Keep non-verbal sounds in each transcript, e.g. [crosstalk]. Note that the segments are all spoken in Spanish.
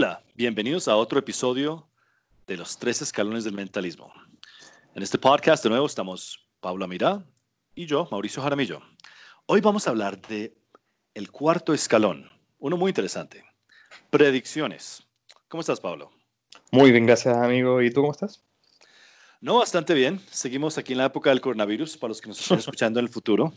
Hola, bienvenidos a otro episodio de los tres escalones del mentalismo. En este podcast de nuevo estamos Paula Mirá y yo, Mauricio Jaramillo. Hoy vamos a hablar de el cuarto escalón, uno muy interesante, predicciones. ¿Cómo estás, Pablo? Muy bien, gracias, amigo. ¿Y tú cómo estás? No, bastante bien. Seguimos aquí en la época del coronavirus, para los que nos están [laughs] escuchando en el futuro.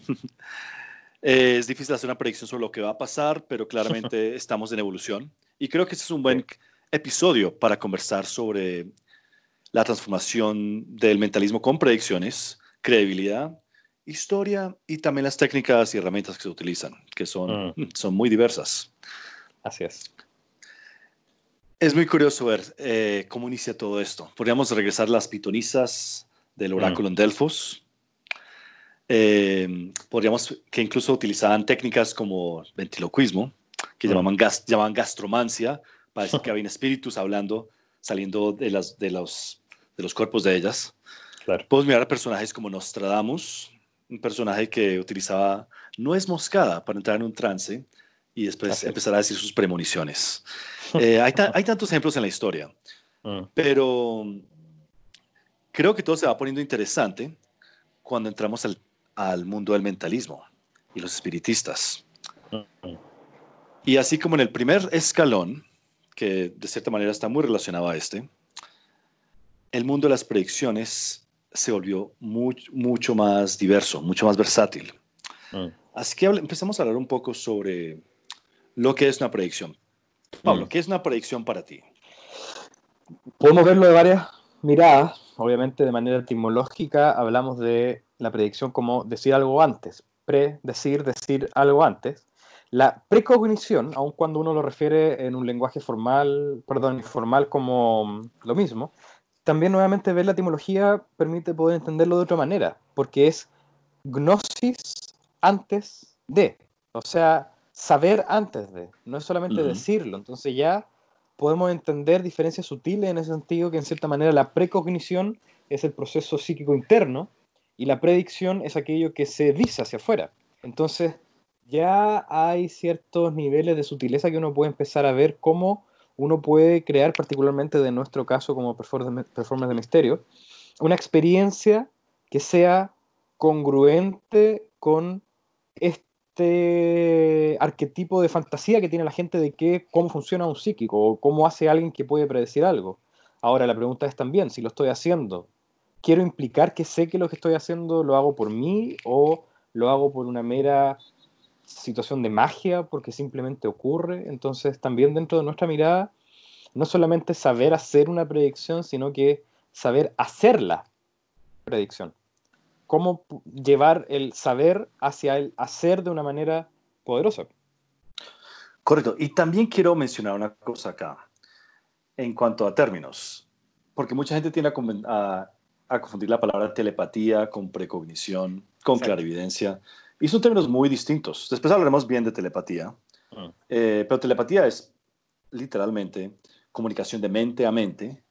Eh, es difícil hacer una predicción sobre lo que va a pasar, pero claramente [laughs] estamos en evolución. Y creo que este es un buen episodio para conversar sobre la transformación del mentalismo con predicciones, credibilidad, historia y también las técnicas y herramientas que se utilizan, que son, mm. [laughs] son muy diversas. Así es. Es muy curioso ver eh, cómo inicia todo esto. Podríamos regresar las pitonisas del oráculo mm. en Delfos. Eh, podríamos que incluso utilizaban técnicas como ventriloquismo, que mm. llamaban, llamaban gastromancia, para decir [laughs] que había espíritus hablando, saliendo de, las, de, los, de los cuerpos de ellas. Claro. Podemos mirar a personajes como Nostradamus, un personaje que utilizaba nuez moscada para entrar en un trance y después empezar a decir sus premoniciones. Eh, hay, hay, tantos ejemplos en la historia, mm. [laughs] pero creo que todo se va poniendo interesante cuando entramos al, al mundo del mentalismo y los espiritistas. Mm. Y así como en el primer escalón, que de cierta manera está muy relacionado a este, el mundo de las predicciones se volvió mucho más diverso, mucho más versátil. Mm. Así que empezamos a hablar un poco sobre lo que es una predicción. Pablo, mm. ¿qué es una predicción para ti? Podemos verlo de varias miradas. Obviamente, de manera etimológica, hablamos de la predicción como decir algo antes. Predecir, decir algo antes. La precognición, aun cuando uno lo refiere en un lenguaje formal, perdón, informal como lo mismo, también nuevamente ver la etimología permite poder entenderlo de otra manera, porque es gnosis antes de, o sea, saber antes de, no es solamente decirlo, entonces ya podemos entender diferencias sutiles en ese sentido que en cierta manera la precognición es el proceso psíquico interno y la predicción es aquello que se dice hacia afuera. Entonces, ya hay ciertos niveles de sutileza que uno puede empezar a ver cómo uno puede crear, particularmente de nuestro caso como performance de misterio, una experiencia que sea congruente con este arquetipo de fantasía que tiene la gente de que, cómo funciona un psíquico o cómo hace alguien que puede predecir algo. Ahora la pregunta es también, si lo estoy haciendo, ¿quiero implicar que sé que lo que estoy haciendo lo hago por mí o lo hago por una mera situación de magia porque simplemente ocurre. Entonces también dentro de nuestra mirada, no solamente saber hacer una predicción, sino que saber hacer la predicción. Cómo llevar el saber hacia el hacer de una manera poderosa. Correcto. Y también quiero mencionar una cosa acá en cuanto a términos, porque mucha gente tiene a, confundir la palabra telepatía con precognición, con clarividencia. Y son términos muy distintos. Después hablaremos bien de telepatía. Mm. Eh, pero telepatía es literalmente comunicación de mente a mente.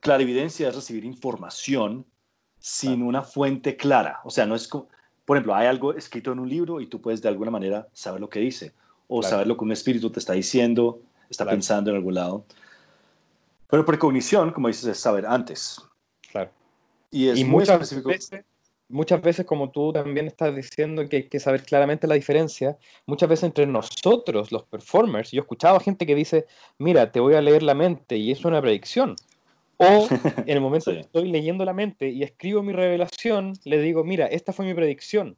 Clarividencia es recibir información sin una fuente clara. O sea, no es como, por ejemplo, hay algo escrito en un libro y tú puedes de alguna manera saber lo que dice o saber lo que un espíritu te está diciendo, está pensando en algún lado. Pero precognición, como dices, es saber antes. Y es muy específico muchas veces, como tú también estás diciendo que hay que saber claramente la diferencia, muchas veces entre nosotros, los performers, yo he escuchado a gente que dice, mira, te voy a leer la mente y es una predicción. O [laughs] en el momento que estoy leyendo la mente y escribo mi revelación, le digo, mira, esta fue mi predicción.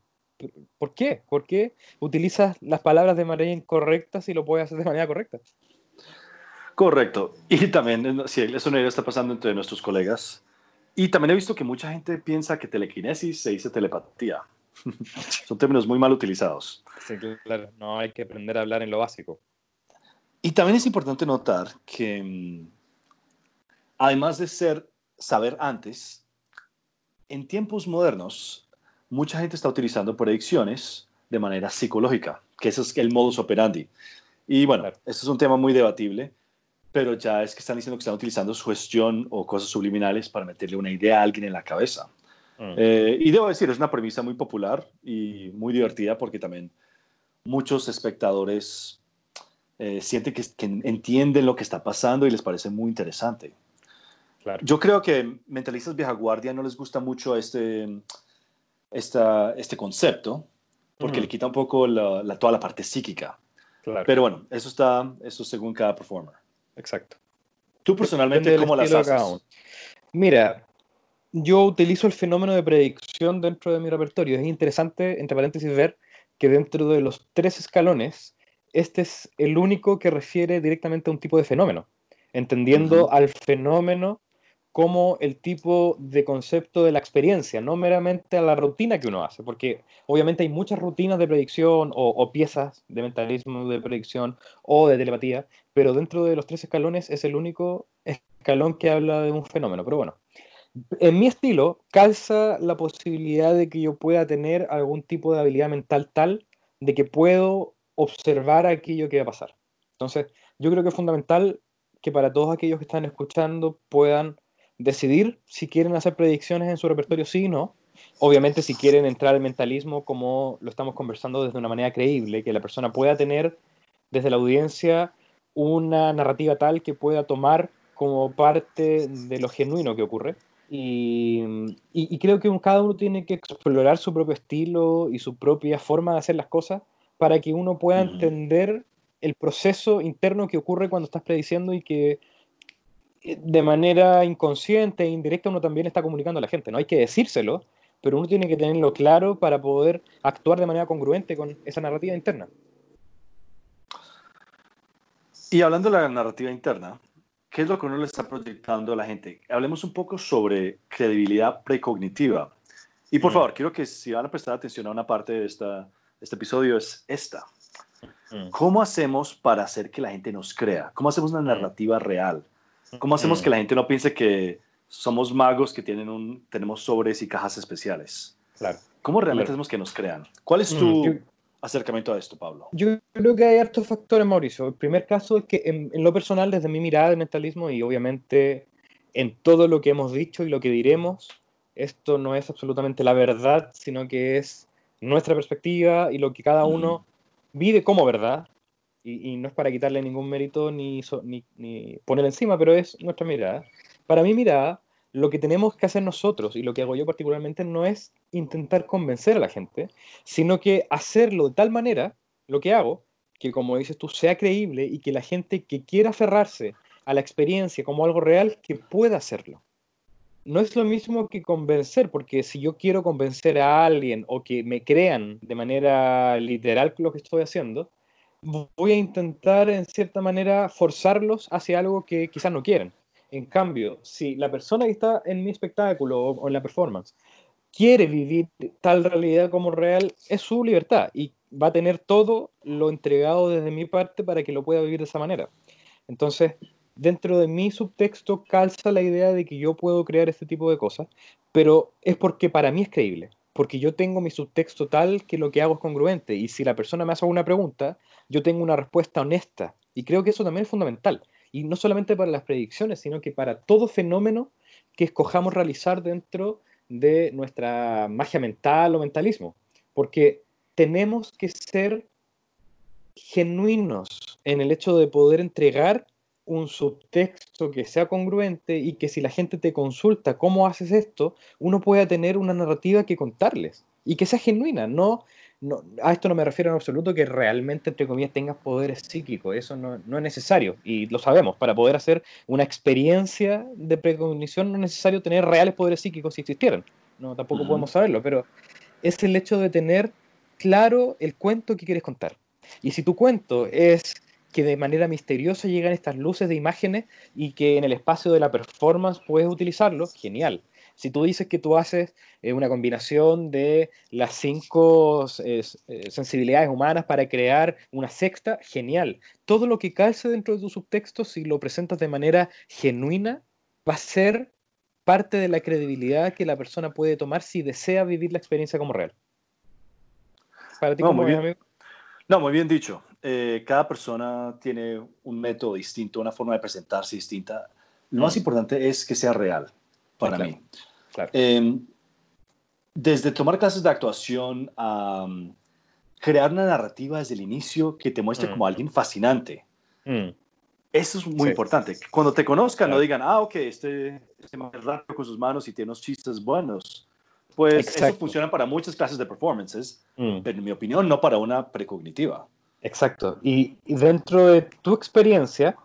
¿Por qué? ¿Por qué utilizas las palabras de manera incorrecta si lo puedes hacer de manera correcta? Correcto. Y también, si eso no está pasando entre nuestros colegas, y también he visto que mucha gente piensa que telequinesis se dice telepatía. [laughs] Son términos muy mal utilizados. Sí, claro. No hay que aprender a hablar en lo básico. Y también es importante notar que, mm, además de ser saber antes, en tiempos modernos, mucha gente está utilizando predicciones de manera psicológica, que ese es el modus operandi. Y bueno, eso es un tema muy debatible pero ya es que están diciendo que están utilizando sugestión o cosas subliminales para meterle una idea a alguien en la cabeza. Mm. Eh, y debo decir, es una premisa muy popular y muy divertida porque también muchos espectadores eh, sienten que, que, entienden lo que está pasando y les parece muy interesante. Claro. Yo creo que mentalistas vieja guardia no les gusta mucho este, esta, este concepto porque le quita un poco la, toda la parte psíquica. Claro. Pero bueno, eso está, eso según cada performer. Exacto. ¿Tú personalmente cómo las haces? Mira, yo utilizo el fenómeno de predicción dentro de mi repertorio. Es interesante, entre paréntesis, ver que dentro de los tres escalones, este es el único que refiere directamente a un tipo de fenómeno, entendiendo al fenómeno como el tipo de concepto de la experiencia, no meramente a la rutina que uno hace, porque obviamente hay muchas rutinas de predicción o, o, piezas de mentalismo de predicción o de telepatía, pero dentro de los tres escalones es el único escalón que habla de un fenómeno. Pero bueno, en mi estilo calza la posibilidad de que yo pueda tener algún tipo de habilidad mental tal de que puedo observar aquello que va a pasar. Entonces, yo creo que es fundamental que para todos aquellos que están escuchando puedan decidir si quieren hacer predicciones en su repertorio, sí o no. Obviamente, si quieren entrar al mentalismo, como lo estamos conversando desde una manera creíble, que la persona pueda tener desde la audiencia una narrativa tal que pueda tomar como parte de lo genuino que ocurre. Y, y, creo que cada uno tiene que explorar su propio estilo y su propia forma de hacer las cosas para que uno pueda entender el proceso interno que ocurre cuando estás prediciendo y que de manera inconsciente e indirecta uno también está comunicando a la gente. No hay que decírselo, pero uno tiene que tenerlo claro para poder actuar de manera congruente con esa narrativa interna. Y hablando de la narrativa interna, ¿qué es lo que uno le está proyectando a la gente? Hablemos un poco sobre credibilidad precognitiva. Y por mm. favor, quiero que si van a prestar atención a una parte de esta, este episodio, es esta. Mm. ¿Cómo hacemos para hacer que la gente nos crea? ¿Cómo hacemos una mm. narrativa real? ¿Cómo hacemos que la gente no piense que somos magos que tienen un, tenemos sobres y cajas especiales? Claro. ¿Cómo realmente hacemos que nos crean? ¿Cuál es tu acercamiento a esto, Pablo? Yo creo que hay hartos factores, Mauricio. El primer caso es que en, lo personal, desde mi mirada de mentalismo y obviamente en todo lo que hemos dicho y lo que diremos, esto no es absolutamente la verdad, sino que es nuestra perspectiva y lo que cada uno vive como verdad. Y, no es para quitarle ningún mérito ni, ni, ni poner encima, pero es nuestra mirada. Para mi mirada, lo que tenemos que hacer nosotros, y lo que hago yo particularmente, no es intentar convencer a la gente, sino que hacerlo de tal manera, lo que hago, que como dices tú, sea creíble y que la gente que quiera aferrarse a la experiencia como algo real, que pueda hacerlo. No es lo mismo que convencer, porque si yo quiero convencer a alguien o que me crean de manera literal lo que estoy haciendo, voy a intentar en cierta manera forzarlos hacia algo que quizás no quieren. En cambio, si la persona que está en mi espectáculo o, en la performance quiere vivir tal realidad como real, es su libertad y va a tener todo lo entregado desde mi parte para que lo pueda vivir de esa manera. Entonces, dentro de mi subtexto calza la idea de que yo puedo crear este tipo de cosas, pero es porque para mí es creíble, porque yo tengo mi subtexto tal que lo que hago es congruente y si la persona me hace una pregunta, yo tengo una respuesta honesta y creo que eso también es fundamental y no solamente para las predicciones, sino que para todo fenómeno que escojamos realizar dentro de nuestra magia mental o mentalismo, porque tenemos que ser genuinos en el hecho de poder entregar un subtexto que sea congruente y que si la gente te consulta cómo haces esto, uno pueda tener una narrativa que contarles y que sea genuina, no a esto no me refiero en absoluto que realmente, entre comillas, tengas poderes psíquicos. Eso no, es necesario. Y lo sabemos. Para poder hacer una experiencia de precognición no es necesario tener reales poderes psíquicos si existieran. No, tampoco podemos saberlo. Pero es el hecho de tener claro el cuento que quieres contar. Y si tu cuento es que de manera misteriosa llegan estas luces de imágenes y que en el espacio de la performance puedes utilizarlo, genial. Si tú dices que tú haces eh, una combinación de las cinco eh, sensibilidades humanas para crear una sexta, genial. Todo lo que calce dentro de tu subtexto, si lo presentas de manera genuina, va a ser parte de la credibilidad que la persona puede tomar si desea vivir la experiencia como real. Para ti, no, muy bien. No, muy bien dicho. Cada persona tiene un método distinto, una forma de presentarse distinta. Lo más mm. importante es que sea real para mí. Em, desde tomar clases de actuación a, crear una narrativa desde el inicio que te muestre Mm. como alguien fascinante. Mm, Eso es muy Sí. importante. Cuando te conozcan, no Claro. digan, ah, ok, este, este es rápido con sus manos y tiene unos chistes buenos. Pues eso Exacto. funciona para muchas clases de performances, mm. pero en mi opinión no para una precognitiva. Exacto. Y, dentro de tu experiencia,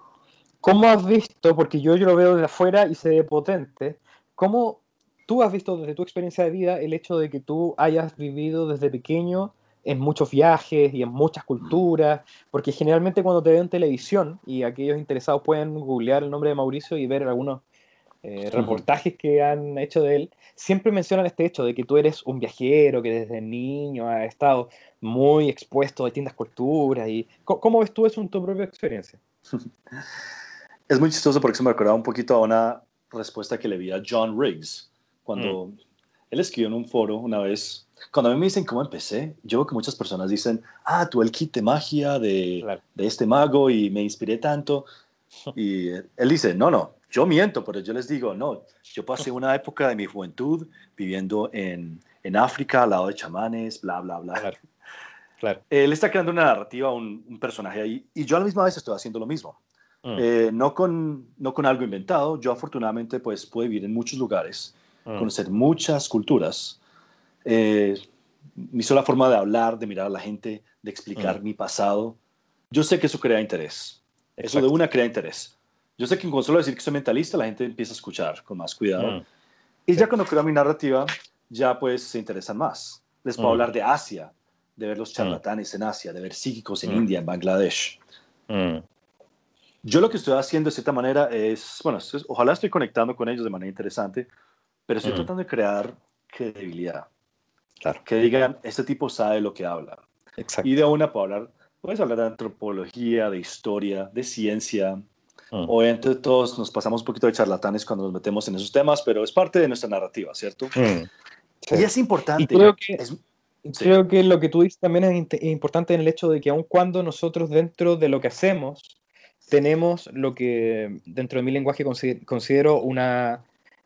¿cómo has visto, porque yo, yo lo veo desde afuera y se ve potente, cómo tú has visto desde tu experiencia de vida el hecho de que tú hayas vivido desde pequeño en muchos viajes y en muchas culturas? Porque generalmente cuando te veo en televisión, y aquellos interesados pueden googlear el nombre de Mauricio y ver algunos eh, reportajes que han hecho de él, siempre mencionan este hecho de que tú eres un viajero, que desde niño has estado muy expuesto a distintas culturas. y ¿Cómo, ves tú eso en tu propia experiencia? [laughs] Es muy chistoso porque se me recordaba un poquito a una respuesta que le vi a John Riggs cuando Mm. él escribió en un foro una vez. Cuando a mí me dicen cómo empecé, yo veo que muchas personas dicen, ah, tú el kit de magia de, Claro. de este mago y me inspiré tanto. [laughs] Y él dice, no, no, yo miento, pero yo les digo, no, yo pasé una época de mi juventud viviendo en, en África al lado de chamanes, bla, bla, bla. Claro. Claro. [laughs] Él está creando una narrativa, un, un personaje ahí, y yo a la misma vez estoy haciendo lo mismo. Mm, Eh, no, con, no con algo inventado. Yo afortunadamente pues pude vivir en muchos lugares, mm, conocer muchas culturas. Eh, mi sola forma de hablar, de mirar a la gente, de explicar Mm. mi pasado, yo sé que eso crea interés. Eso de exacto. una crea interés. Yo sé que con solo decir que soy mentalista, la gente empieza a escuchar con más cuidado. Mm, Y ya cuando creo mi narrativa, ya pues se interesan más. Les puedo Mm. hablar de Asia, de ver los charlatanes en Asia, de ver psíquicos en Mm. India, en Bangladesh. mm, Yo lo que estoy haciendo de cierta manera es, bueno, es- ojalá estoy conectando con ellos de manera interesante, pero estoy Mm. tratando de crear credibilidad. Claro. Que digan, este tipo sabe lo que habla. exacto. Y de una puedo hablar, puedes hablar de antropología, de historia, de ciencia. Mm, Obviamente todos nos pasamos un poquito de charlatanes cuando nos metemos en esos temas, pero es parte de nuestra narrativa, ¿cierto? mm, sí. Y es importante. Y creo que- es- sí. Creo que lo que tú dices también es importante en el hecho de que aun cuando nosotros dentro de lo que hacemos tenemos lo que dentro de mi lenguaje consi- considero una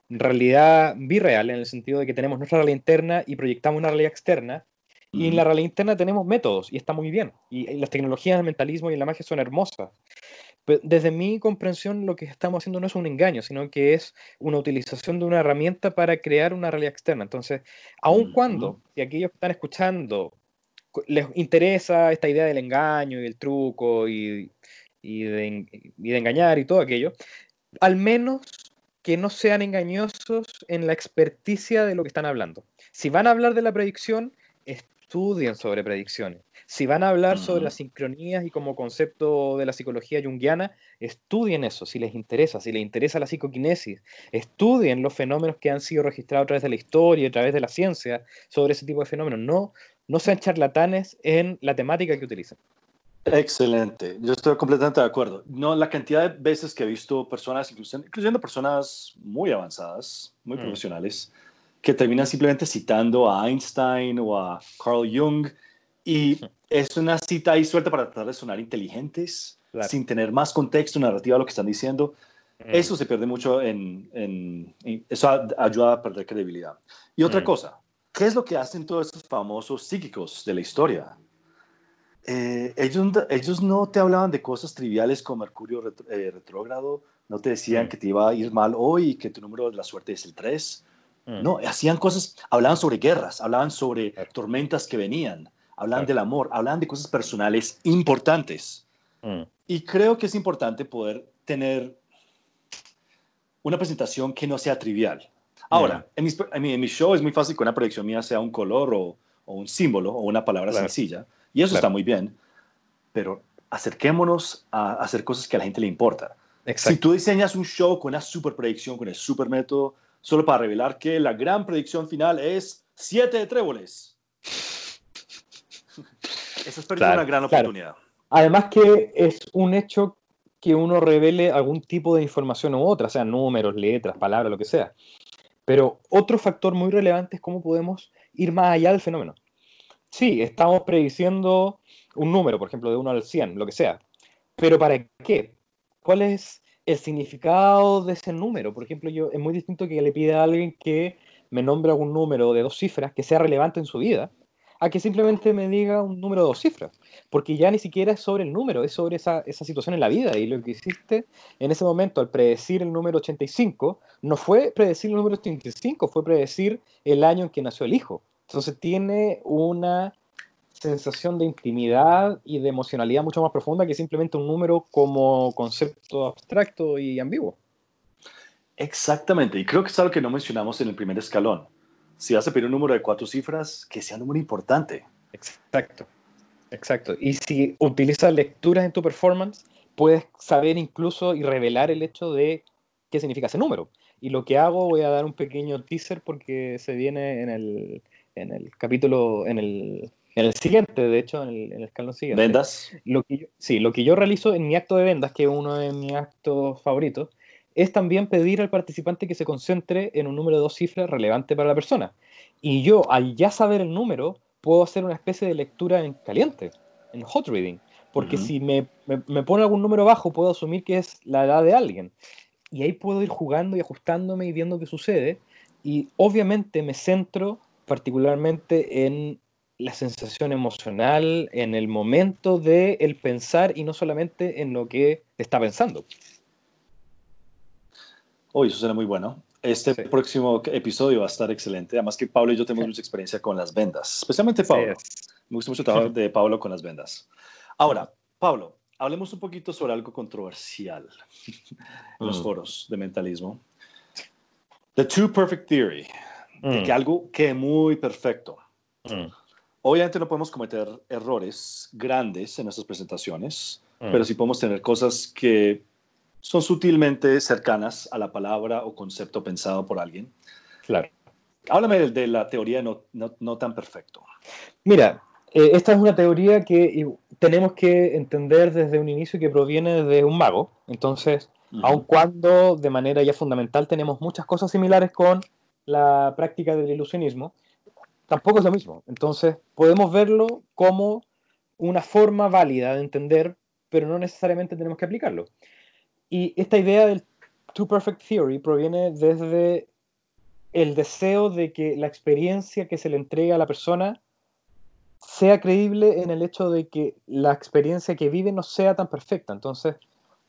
realidad birreal, en el sentido de que tenemos nuestra realidad interna y proyectamos una realidad externa, y en la realidad interna tenemos métodos, y está muy bien, y, y las tecnologías, el mentalismo y la magia son hermosas. Desde mi comprensión lo que estamos haciendo no es un engaño, sino que es una utilización de una herramienta para crear una realidad externa. Entonces, aun cuando, si aquellos que están escuchando cu- les interesa esta idea del engaño y el truco y, y de, y de engañar y todo aquello, al menos que no sean engañosos en la experticia de lo que están hablando. Si van a hablar de la predicción, estudien sobre predicciones. Si van a hablar sobre las sincronías y como concepto de la psicología junguiana, estudien eso si les interesa, si les interesa la psicoquinesis, estudien los fenómenos que han sido registrados a través de la historia, a través de la ciencia, sobre ese tipo de fenómenos. No, no sean charlatanes en la temática que utilicen. Excelente, yo estoy completamente de acuerdo. No, la cantidad de veces que he visto personas, incluyendo personas muy avanzadas, muy Mm. profesionales, que terminan simplemente citando a Einstein o a Carl Jung y es una cita ahí suelta para tratar de sonar inteligentes, Claro. sin tener más contexto, narrativa a lo que están diciendo. Mm. Eso se pierde mucho en, en- en- eso ayuda a perder credibilidad. Y otra Mm. cosa, ¿qué es lo que hacen todos estos famosos psíquicos de la historia? Eh, ellos, ellos no te hablaban de cosas triviales como Mercurio retro- eh, retrógrado, no te decían Mm. que te iba a ir mal hoy y que tu número de la suerte es el 3. Mm. No, hacían cosas, hablaban sobre guerras, hablaban sobre tormentas que venían, hablaban Claro. del amor, hablaban de cosas personales importantes. Mm. Y creo que es importante poder tener una presentación que no sea trivial. Ahora, en, mis- en mi, en mi show es muy fácil que una predicción mía sea un color o, o un símbolo o una palabra Claro. sencilla, y eso Claro. está muy bien, pero acerquémonos a hacer cosas que a la gente le importa. Si Exacto. tú diseñas un show con una super predicción, con el super método, solo para revelar que la gran predicción final es siete de tréboles. Eso es perder Claro, una gran claro. oportunidad. Además que es un hecho que uno revele algún tipo de información u otra, sean números, letras, palabras, lo que sea. Pero otro factor muy relevante es cómo podemos ir más allá del fenómeno. Sí, estamos prediciendo un número, por ejemplo, de 1 al 100, lo que sea. Pero ¿para qué? ¿Cuál es el significado de ese número? Por ejemplo, yo es muy distinto que le pida a alguien que me nombre algún número de dos cifras que sea relevante en su vida, a que simplemente me diga un número de dos cifras, porque ya ni siquiera es sobre el número, es sobre esa, esa situación en la vida. Y lo que hiciste en ese momento al predecir el número 85, no fue predecir el número 85, fue predecir el año en que nació el hijo. Entonces tiene una sensación de intimidad y de emocionalidad mucho más profunda que simplemente un número como concepto abstracto y ambiguo. Exactamente, y creo que es algo que no mencionamos en el primer escalón. Si vas a pedir un número de cuatro cifras, que sea un número importante. Exacto, exacto. Y si utilizas lecturas en tu performance, puedes saber incluso y revelar el hecho de qué significa ese número. Y lo que hago, voy a dar un pequeño teaser porque se viene en el, en el capítulo, en el, en el siguiente, de hecho, en el, en el escalón siguiente. ¿Vendas? Lo que sí, lo que yo realizo en mi acto de vendas, que es uno de mis actos favoritos, es también pedir al participante que se concentre en un número de dos cifras relevante para la persona. Y yo, al ya saber el número, puedo hacer una especie de lectura en caliente, en hot reading. Porque si me, me, pone algún número bajo, puedo asumir que es la edad de alguien. Y ahí puedo ir jugando y ajustándome y viendo qué sucede. Y obviamente me centro particularmente en la sensación emocional, en el momento de el pensar y no solamente en lo que está pensando. Hoy eso suena muy bueno. Este próximo episodio va a estar excelente. Además que Pablo y yo tenemos mucha experiencia con las vendas, especialmente Pablo. Me gusta mucho el trabajo [laughs] de Pablo con las vendas. Ahora, Pablo, hablemos un poquito sobre algo controversial en [laughs] los mm. foros de mentalismo. The Two Perfect Theory. Mm. que algo que es muy perfecto. Mm. Obviamente no podemos cometer errores grandes en nuestras presentaciones, pero sí podemos tener cosas que son sutilmente cercanas a la palabra o concepto pensado por alguien. Claro. Háblame de, la teoría no, no, tan perfecto. Mira, eh, esta es una teoría que tenemos que entender desde un inicio que proviene de un mago. Entonces, aun cuando de manera ya fundamental tenemos muchas cosas similares con la práctica del ilusionismo, tampoco es lo mismo. Entonces, podemos verlo como una forma válida de entender, pero no necesariamente tenemos que aplicarlo. Y esta idea del Two Perfect Theory proviene desde el deseo de que la experiencia que se le entrega a la persona sea creíble en el hecho de que la experiencia que vive no sea tan perfecta. Entonces,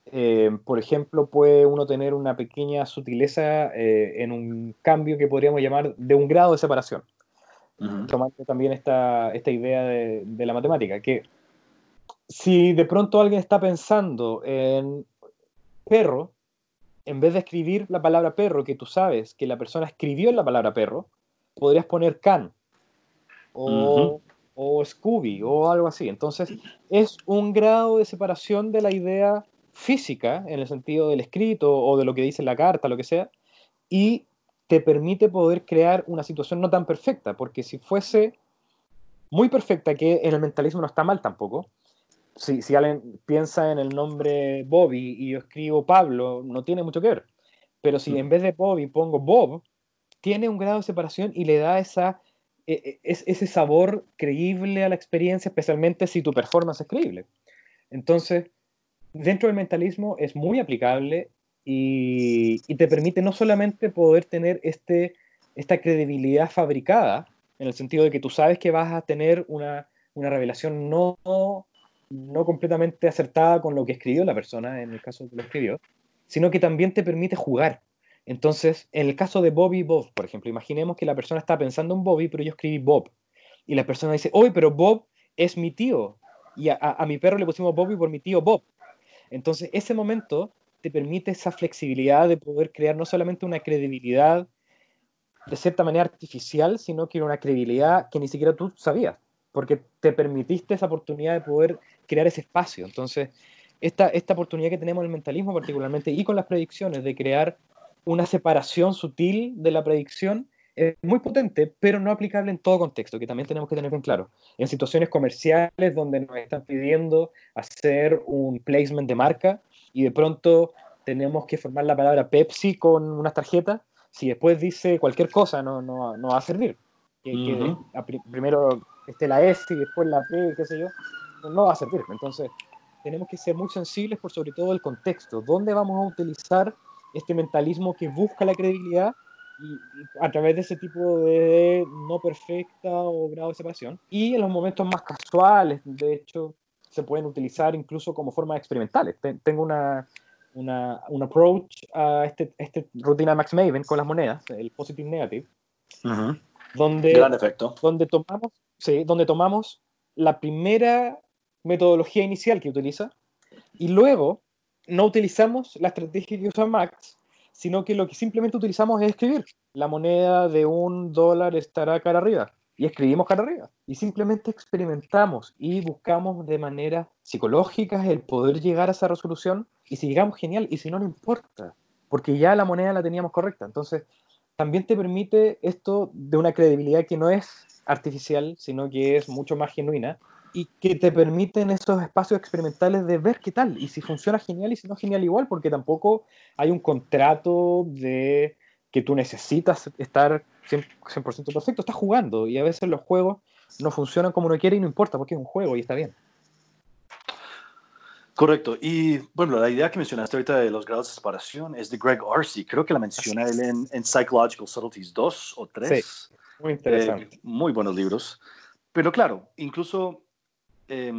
eh, por ejemplo, puede uno tener una pequeña sutileza eh, en un cambio que podríamos llamar de un grado de separación. Tomando también esta, esta idea de, de, la matemática, que si de pronto alguien está pensando en perro, en vez de escribir la palabra perro, que tú sabes que la persona escribió la palabra perro, podrías poner can o, Scooby o algo así. Entonces, es un grado de separación de la idea física, en el sentido del escrito o de lo que dice la carta, lo que sea, y te permite poder crear una situación no tan perfecta, porque si fuese muy perfecta, que en el mentalismo no está mal tampoco, si, si alguien piensa en el nombre Bobby y yo escribo Pablo, no tiene mucho que ver. Pero si mm. en vez de Bobby pongo Bob, tiene un grado de separación y le da esa, e, e, ese sabor creíble a la experiencia, especialmente si tu performance es creíble. Entonces, dentro del mentalismo es muy aplicable y, y te permite no solamente poder tener este, esta credibilidad fabricada, en el sentido de que tú sabes que vas a tener una, una revelación no no completamente acertada con lo que escribió la persona, en el caso que lo escribió, sino que también te permite jugar. Entonces, en el caso de Bobby Bob, por ejemplo, imaginemos que la persona está pensando en Bobby, pero yo escribí Bob. Y la persona dice, oye, pero Bob es mi tío. Y a, mi perro le pusimos Bobby por mi tío Bob. Entonces, ese momento te permite esa flexibilidad de poder crear no solamente una credibilidad de cierta manera artificial, sino que una credibilidad que ni siquiera tú sabías porque te permitiste esa oportunidad de poder crear ese espacio. Entonces, esta, esta oportunidad que tenemos en el mentalismo particularmente y con las predicciones de crear una separación sutil de la predicción es muy potente, pero no aplicable en todo contexto, que también tenemos que tener bien claro. En situaciones comerciales donde nos están pidiendo hacer un placement de marca y de pronto tenemos que formar la palabra Pepsi con unas tarjetas, si después dice cualquier cosa no, no, no va a servir. Primero esté la S y después la P, qué sé yo, no va a servir. Entonces, tenemos que ser muy sensibles por sobre todo el contexto. ¿Dónde vamos a utilizar este mentalismo que busca la credibilidad a través de ese tipo de no perfecta o grado de separación. Y en los momentos más casuales, de hecho, se pueden utilizar incluso como formas experimentales. Tengo una, una, un approach a este, este rutina Max Maven con las monedas, el positive negative, donde, Gran efecto. donde tomamos, sí, donde tomamos la primera metodología inicial que utiliza y luego no utilizamos la estrategia que usa Max, sino que lo que simplemente utilizamos es escribir. La moneda de un dólar estará cara arriba. Y escribimos cara arriba. Y simplemente experimentamos y buscamos de manera psicológica el poder llegar a esa resolución. Y si llegamos, genial. Y si no, no importa. Porque ya la moneda la teníamos correcta. Entonces, también te permite esto de una credibilidad que no es artificial, sino que es mucho más genuina y que te permiten esos espacios experimentales de ver qué tal y si funciona genial y si no genial igual, porque tampoco hay un contrato de que tú necesitas estar 100%, perfecto, estás jugando y a veces los juegos no funcionan como uno quiere y no importa porque es un juego y está bien. Correcto. Y bueno, la idea que mencionaste ahorita de los grados de separación es de Greg Arcee. Creo que la menciona él en, en, Psychological Subtleties 2 o 3. Sí, muy interesante. Eh, muy buenos libros. Pero claro, incluso, eh,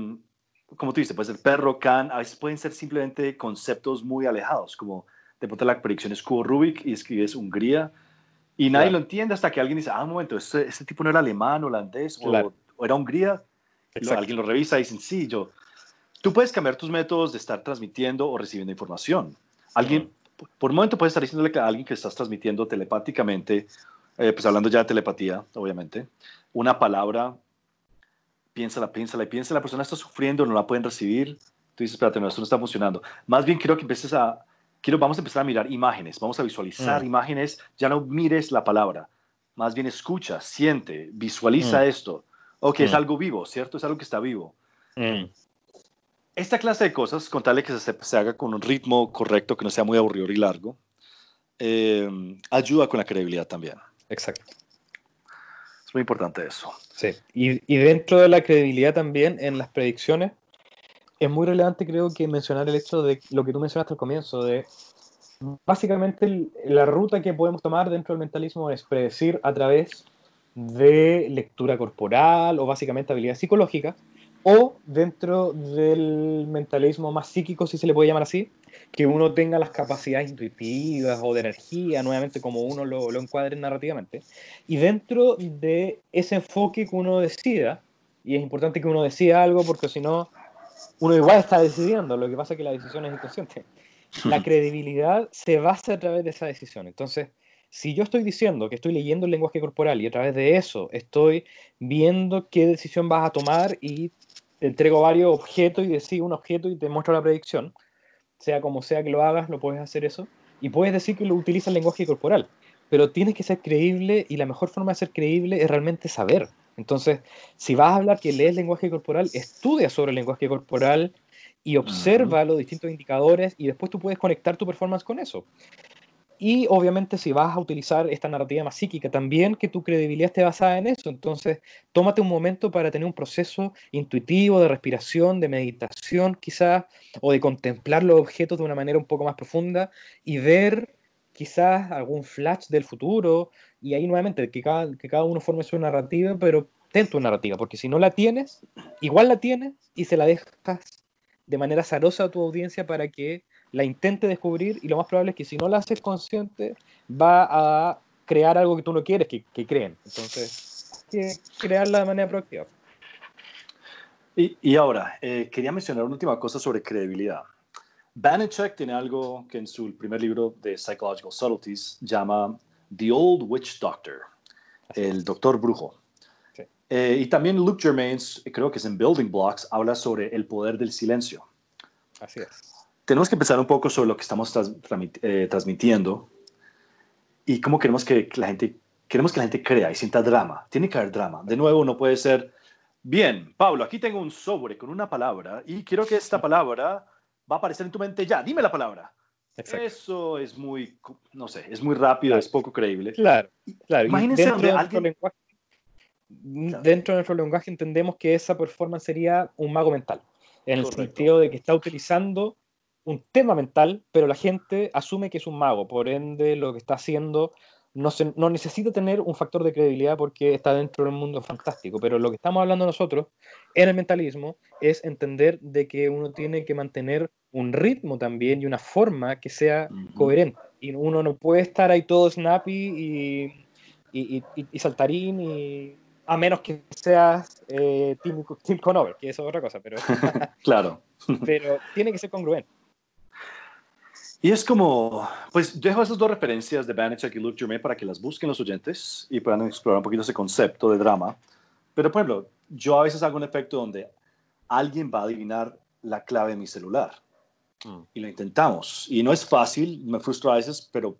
como tú dices, pues el perro, can, a veces pueden ser simplemente conceptos muy alejados, como de pronto la predicción es cubo Rubik y escribes Hungría y nadie claro. lo entiende hasta que alguien dice, ah, un momento, este, este tipo no era alemán, holandés claro. o, o, era Hungría. Lo, alguien lo revisa y dicen, sí, yo. Tú puedes cambiar tus métodos de estar transmitiendo o recibiendo información. Alguien, por un momento puedes estar diciéndole a alguien que estás transmitiendo telepáticamente, eh, pues hablando ya de telepatía, obviamente, una palabra, piénsala, piénsala y piensa, la persona está sufriendo, no la pueden recibir. Tú dices, espérate, no, esto no está funcionando. Más bien quiero que empieces a, quiero, vamos a empezar a mirar imágenes, vamos a visualizar mm. imágenes, ya no mires la palabra, más bien escucha, siente, visualiza mm. esto. Ok, mm. es algo vivo, ¿cierto? Es algo que está vivo. Esta clase de cosas, con tal de que se, se, haga con un ritmo correcto, que no sea muy aburrido y largo, eh, ayuda con la credibilidad también. Exacto. Es muy importante eso. Sí, y, y dentro de la credibilidad también en las predicciones, es muy relevante creo que mencionar el hecho de lo que tú mencionaste al comienzo, de básicamente la ruta que podemos tomar dentro del mentalismo es predecir a través de lectura corporal o básicamente habilidad psicológica, o dentro del mentalismo más psíquico, si se le puede llamar así, que uno tenga las capacidades intuitivas o de energía, nuevamente como uno lo, lo encuadre narrativamente, y dentro de ese enfoque que uno decida, y es importante que uno decida algo porque si no uno igual está decidiendo, lo que pasa es que la decisión es inconsciente. [laughs] La credibilidad se basa a través de esa decisión. Entonces, si yo estoy diciendo que estoy leyendo el lenguaje corporal y a través de eso estoy viendo qué decisión vas a tomar y te entrego varios objetos y decido un objeto y te muestro la predicción, sea como sea que lo hagas, lo puedes hacer eso, y puedes decir que lo utiliza el lenguaje corporal, pero tienes que ser creíble y la mejor forma de ser creíble es realmente saber. Entonces, si vas a hablar que lees lenguaje corporal, estudia sobre el lenguaje corporal y observa uh -huh. los distintos indicadores y después tú puedes conectar tu performance con eso. Y obviamente si vas a utilizar esta narrativa más psíquica, también que tu credibilidad esté basada en eso. Entonces, tómate un momento para tener un proceso intuitivo de respiración, de meditación quizás, o de contemplar los objetos de una manera un poco más profunda y ver quizás algún flash del futuro, y ahí nuevamente que cada, que cada uno forme su narrativa, pero ten tu narrativa, porque si no la tienes, igual la tienes y se la dejas de manera azarosa a tu audiencia para que la intente descubrir y lo más probable es que si no la haces consciente va a crear algo que tú no quieres que, que creen. Entonces, hay que crearla de manera proactiva. Y, y ahora, eh, quería mencionar una última cosa sobre credibilidad. Banachek tiene algo que en su primer libro de Psychological Subtleties llama The Old Witch Doctor, el doctor brujo. Sí. Eh, y también Luke Germains, creo que es en Building Blocks, habla sobre el poder del silencio. Así es. Tenemos que pensar un poco sobre lo que estamos tras, eh, transmitiendo y cómo queremos que la gente queremos que la gente crea y sienta drama. Tiene que haber drama. De nuevo, no puede ser, bien, Pablo, aquí tengo un sobre con una palabra y quiero que esta palabra va a aparecer en tu mente ya. Dime la palabra. Exacto. Eso es muy, no sé, es muy rápido, claro. es poco creíble. Claro, claro. Imagínense dentro, de de alguien... lenguaje, claro. dentro de nuestro lenguaje entendemos que esa performance sería un mago mental, en Correcto. el sentido de que está utilizando un tema mental, pero la gente asume que es un mago, por ende lo que está haciendo no, se, no necesita tener un factor de credibilidad porque está dentro del mundo fantástico, pero lo que estamos hablando nosotros en el mentalismo es entender de que uno tiene que mantener un ritmo también y una forma que sea coherente. Y uno no puede estar ahí todo snappy y, y, y, saltarín y a menos que seas eh, Tim, Conover, que eso es otra cosa, pero, [laughs] claro. [laughs] pero tiene que ser congruente. Y es como, pues dejo esas dos referencias de Banachek y Luke Germain para que las busquen los oyentes y puedan explorar un poquito ese concepto de drama. Pero, por ejemplo, yo a veces hago un efecto donde alguien va a adivinar la clave de mi celular. Mm. Y lo intentamos. Y no es fácil, me frustro a veces, pero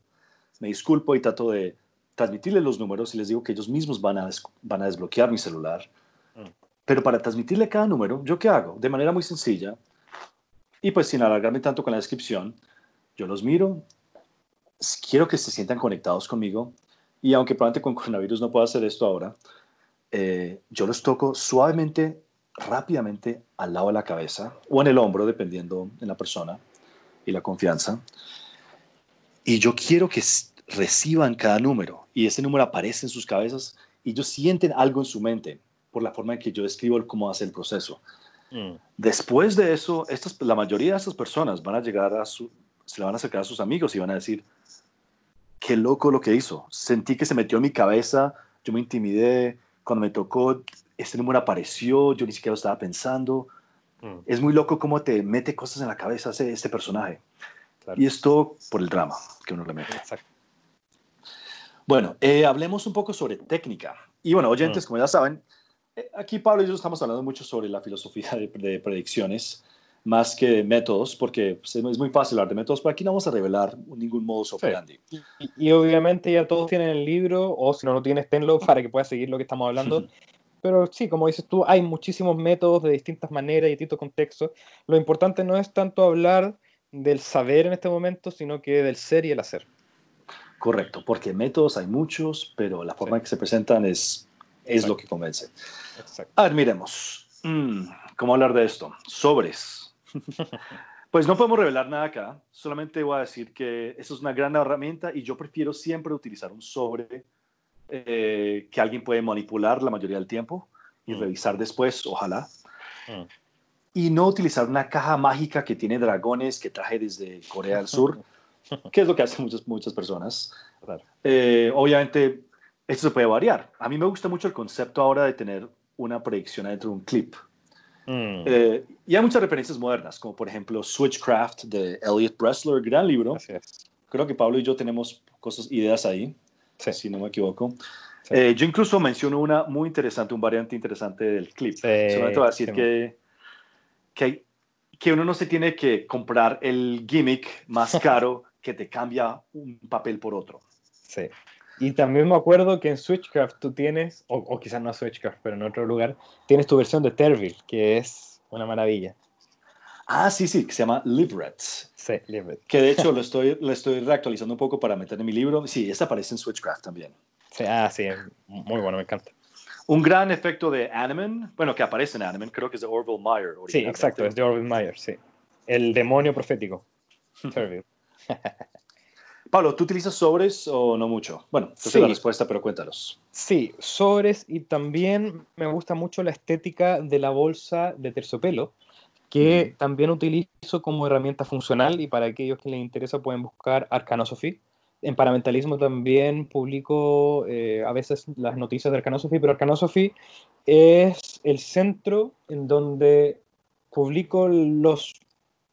me disculpo y trato de transmitirle los números y les digo que ellos mismos van a, van a desbloquear mi celular. Mm. Pero para transmitirle cada número, ¿yo qué hago? De manera muy sencilla, y pues sin alargarme tanto con la descripción, yo los miro, quiero que se sientan conectados conmigo y aunque probablemente con coronavirus no pueda hacer esto ahora, eh, yo los toco suavemente, rápidamente al lado de la cabeza o en el hombro, dependiendo de la persona y la confianza. Y yo quiero que reciban cada número y ese número aparece en sus cabezas y ellos sienten algo en su mente por la forma en que yo describo cómo hace el proceso. Mm. Después de eso, estas, la mayoría de estas personas van a llegar a su, se le van a acercar a sus amigos y van a decir, qué loco lo que hizo. Sentí que se metió en mi cabeza, yo me intimidé, cuando me tocó, este número apareció, yo ni siquiera lo estaba pensando. Mm. Es muy loco cómo te mete cosas en la cabeza ese, este personaje. Y esto por el drama que uno le mete. Bueno, eh, hablemos un poco sobre técnica. Y bueno, oyentes, mm. como ya saben, eh, aquí Pablo y yo estamos hablando mucho sobre la filosofía de, de predicciones más que métodos, porque pues, es muy fácil hablar de métodos, pero aquí no vamos a revelar ningún modo operandi. Y, y, obviamente ya todos tienen el libro, o si no lo tienes, tenlo [laughs] para que puedas seguir lo que estamos hablando. pero sí, como dices tú, hay muchísimos métodos de distintas maneras y distintos contextos. Lo importante no es tanto hablar del saber en este momento, sino que del ser y el hacer. Correcto, porque métodos hay muchos, pero la forma en que se presentan es, es lo que convence. Exacto. A ver, miremos. Mm, ¿Cómo hablar de esto? Sobres. Pues no podemos revelar nada acá, solamente voy a decir que eso es una gran herramienta y yo prefiero siempre utilizar un sobre eh, que alguien puede manipular la mayoría del tiempo y mm. revisar después, ojalá. Mm. Y no utilizar una caja mágica que tiene dragones que traje desde Corea del Sur, [laughs] que es lo que hacen muchas, muchas personas. Eh, obviamente, esto se puede variar. A mí me gusta mucho el concepto ahora de tener una predicción dentro de un clip. Mm. Eh, y hay muchas referencias modernas, como por ejemplo Switchcraft de Elliot Bressler, gran libro. Creo que Pablo y yo tenemos cosas, ideas ahí, si no me equivoco. Eh, yo incluso menciono una muy interesante, un variante interesante del clip. Solamente voy a decir que, que, que uno no se tiene que comprar el gimmick más [laughs] caro que te cambia un papel por otro. Sí. Y también me acuerdo que en Switchcraft tú tienes, o, quizás no Switchcraft, pero en otro lugar, tienes tu versión de Terville, que es una maravilla. Ah, sí, sí, que se llama Librets. Sí, Librets. Que de hecho [laughs] lo estoy, lo estoy reactualizando un poco para meter en mi libro. Sí, esta aparece en Switchcraft también. Sí, ah, sí, muy bueno, me encanta. Un gran efecto de Animan, bueno, que aparece en Animan, creo que es de Orville Meyer. Sí, exacto, es de Orville Meyer, sí. El demonio profético. [laughs] [laughs] Pablo, ¿tú utilizas sobres o no mucho? Bueno, esa sí. la respuesta, pero cuéntanos. Sí, sobres y también me gusta mucho la estética de la bolsa de terciopelo, que también utilizo como herramienta funcional y para aquellos que les interesa pueden buscar Arcanosophy. En Paramentalismo también publico eh, a veces las noticias de Arcanosophy, pero Arcanosophy es el centro en donde publico los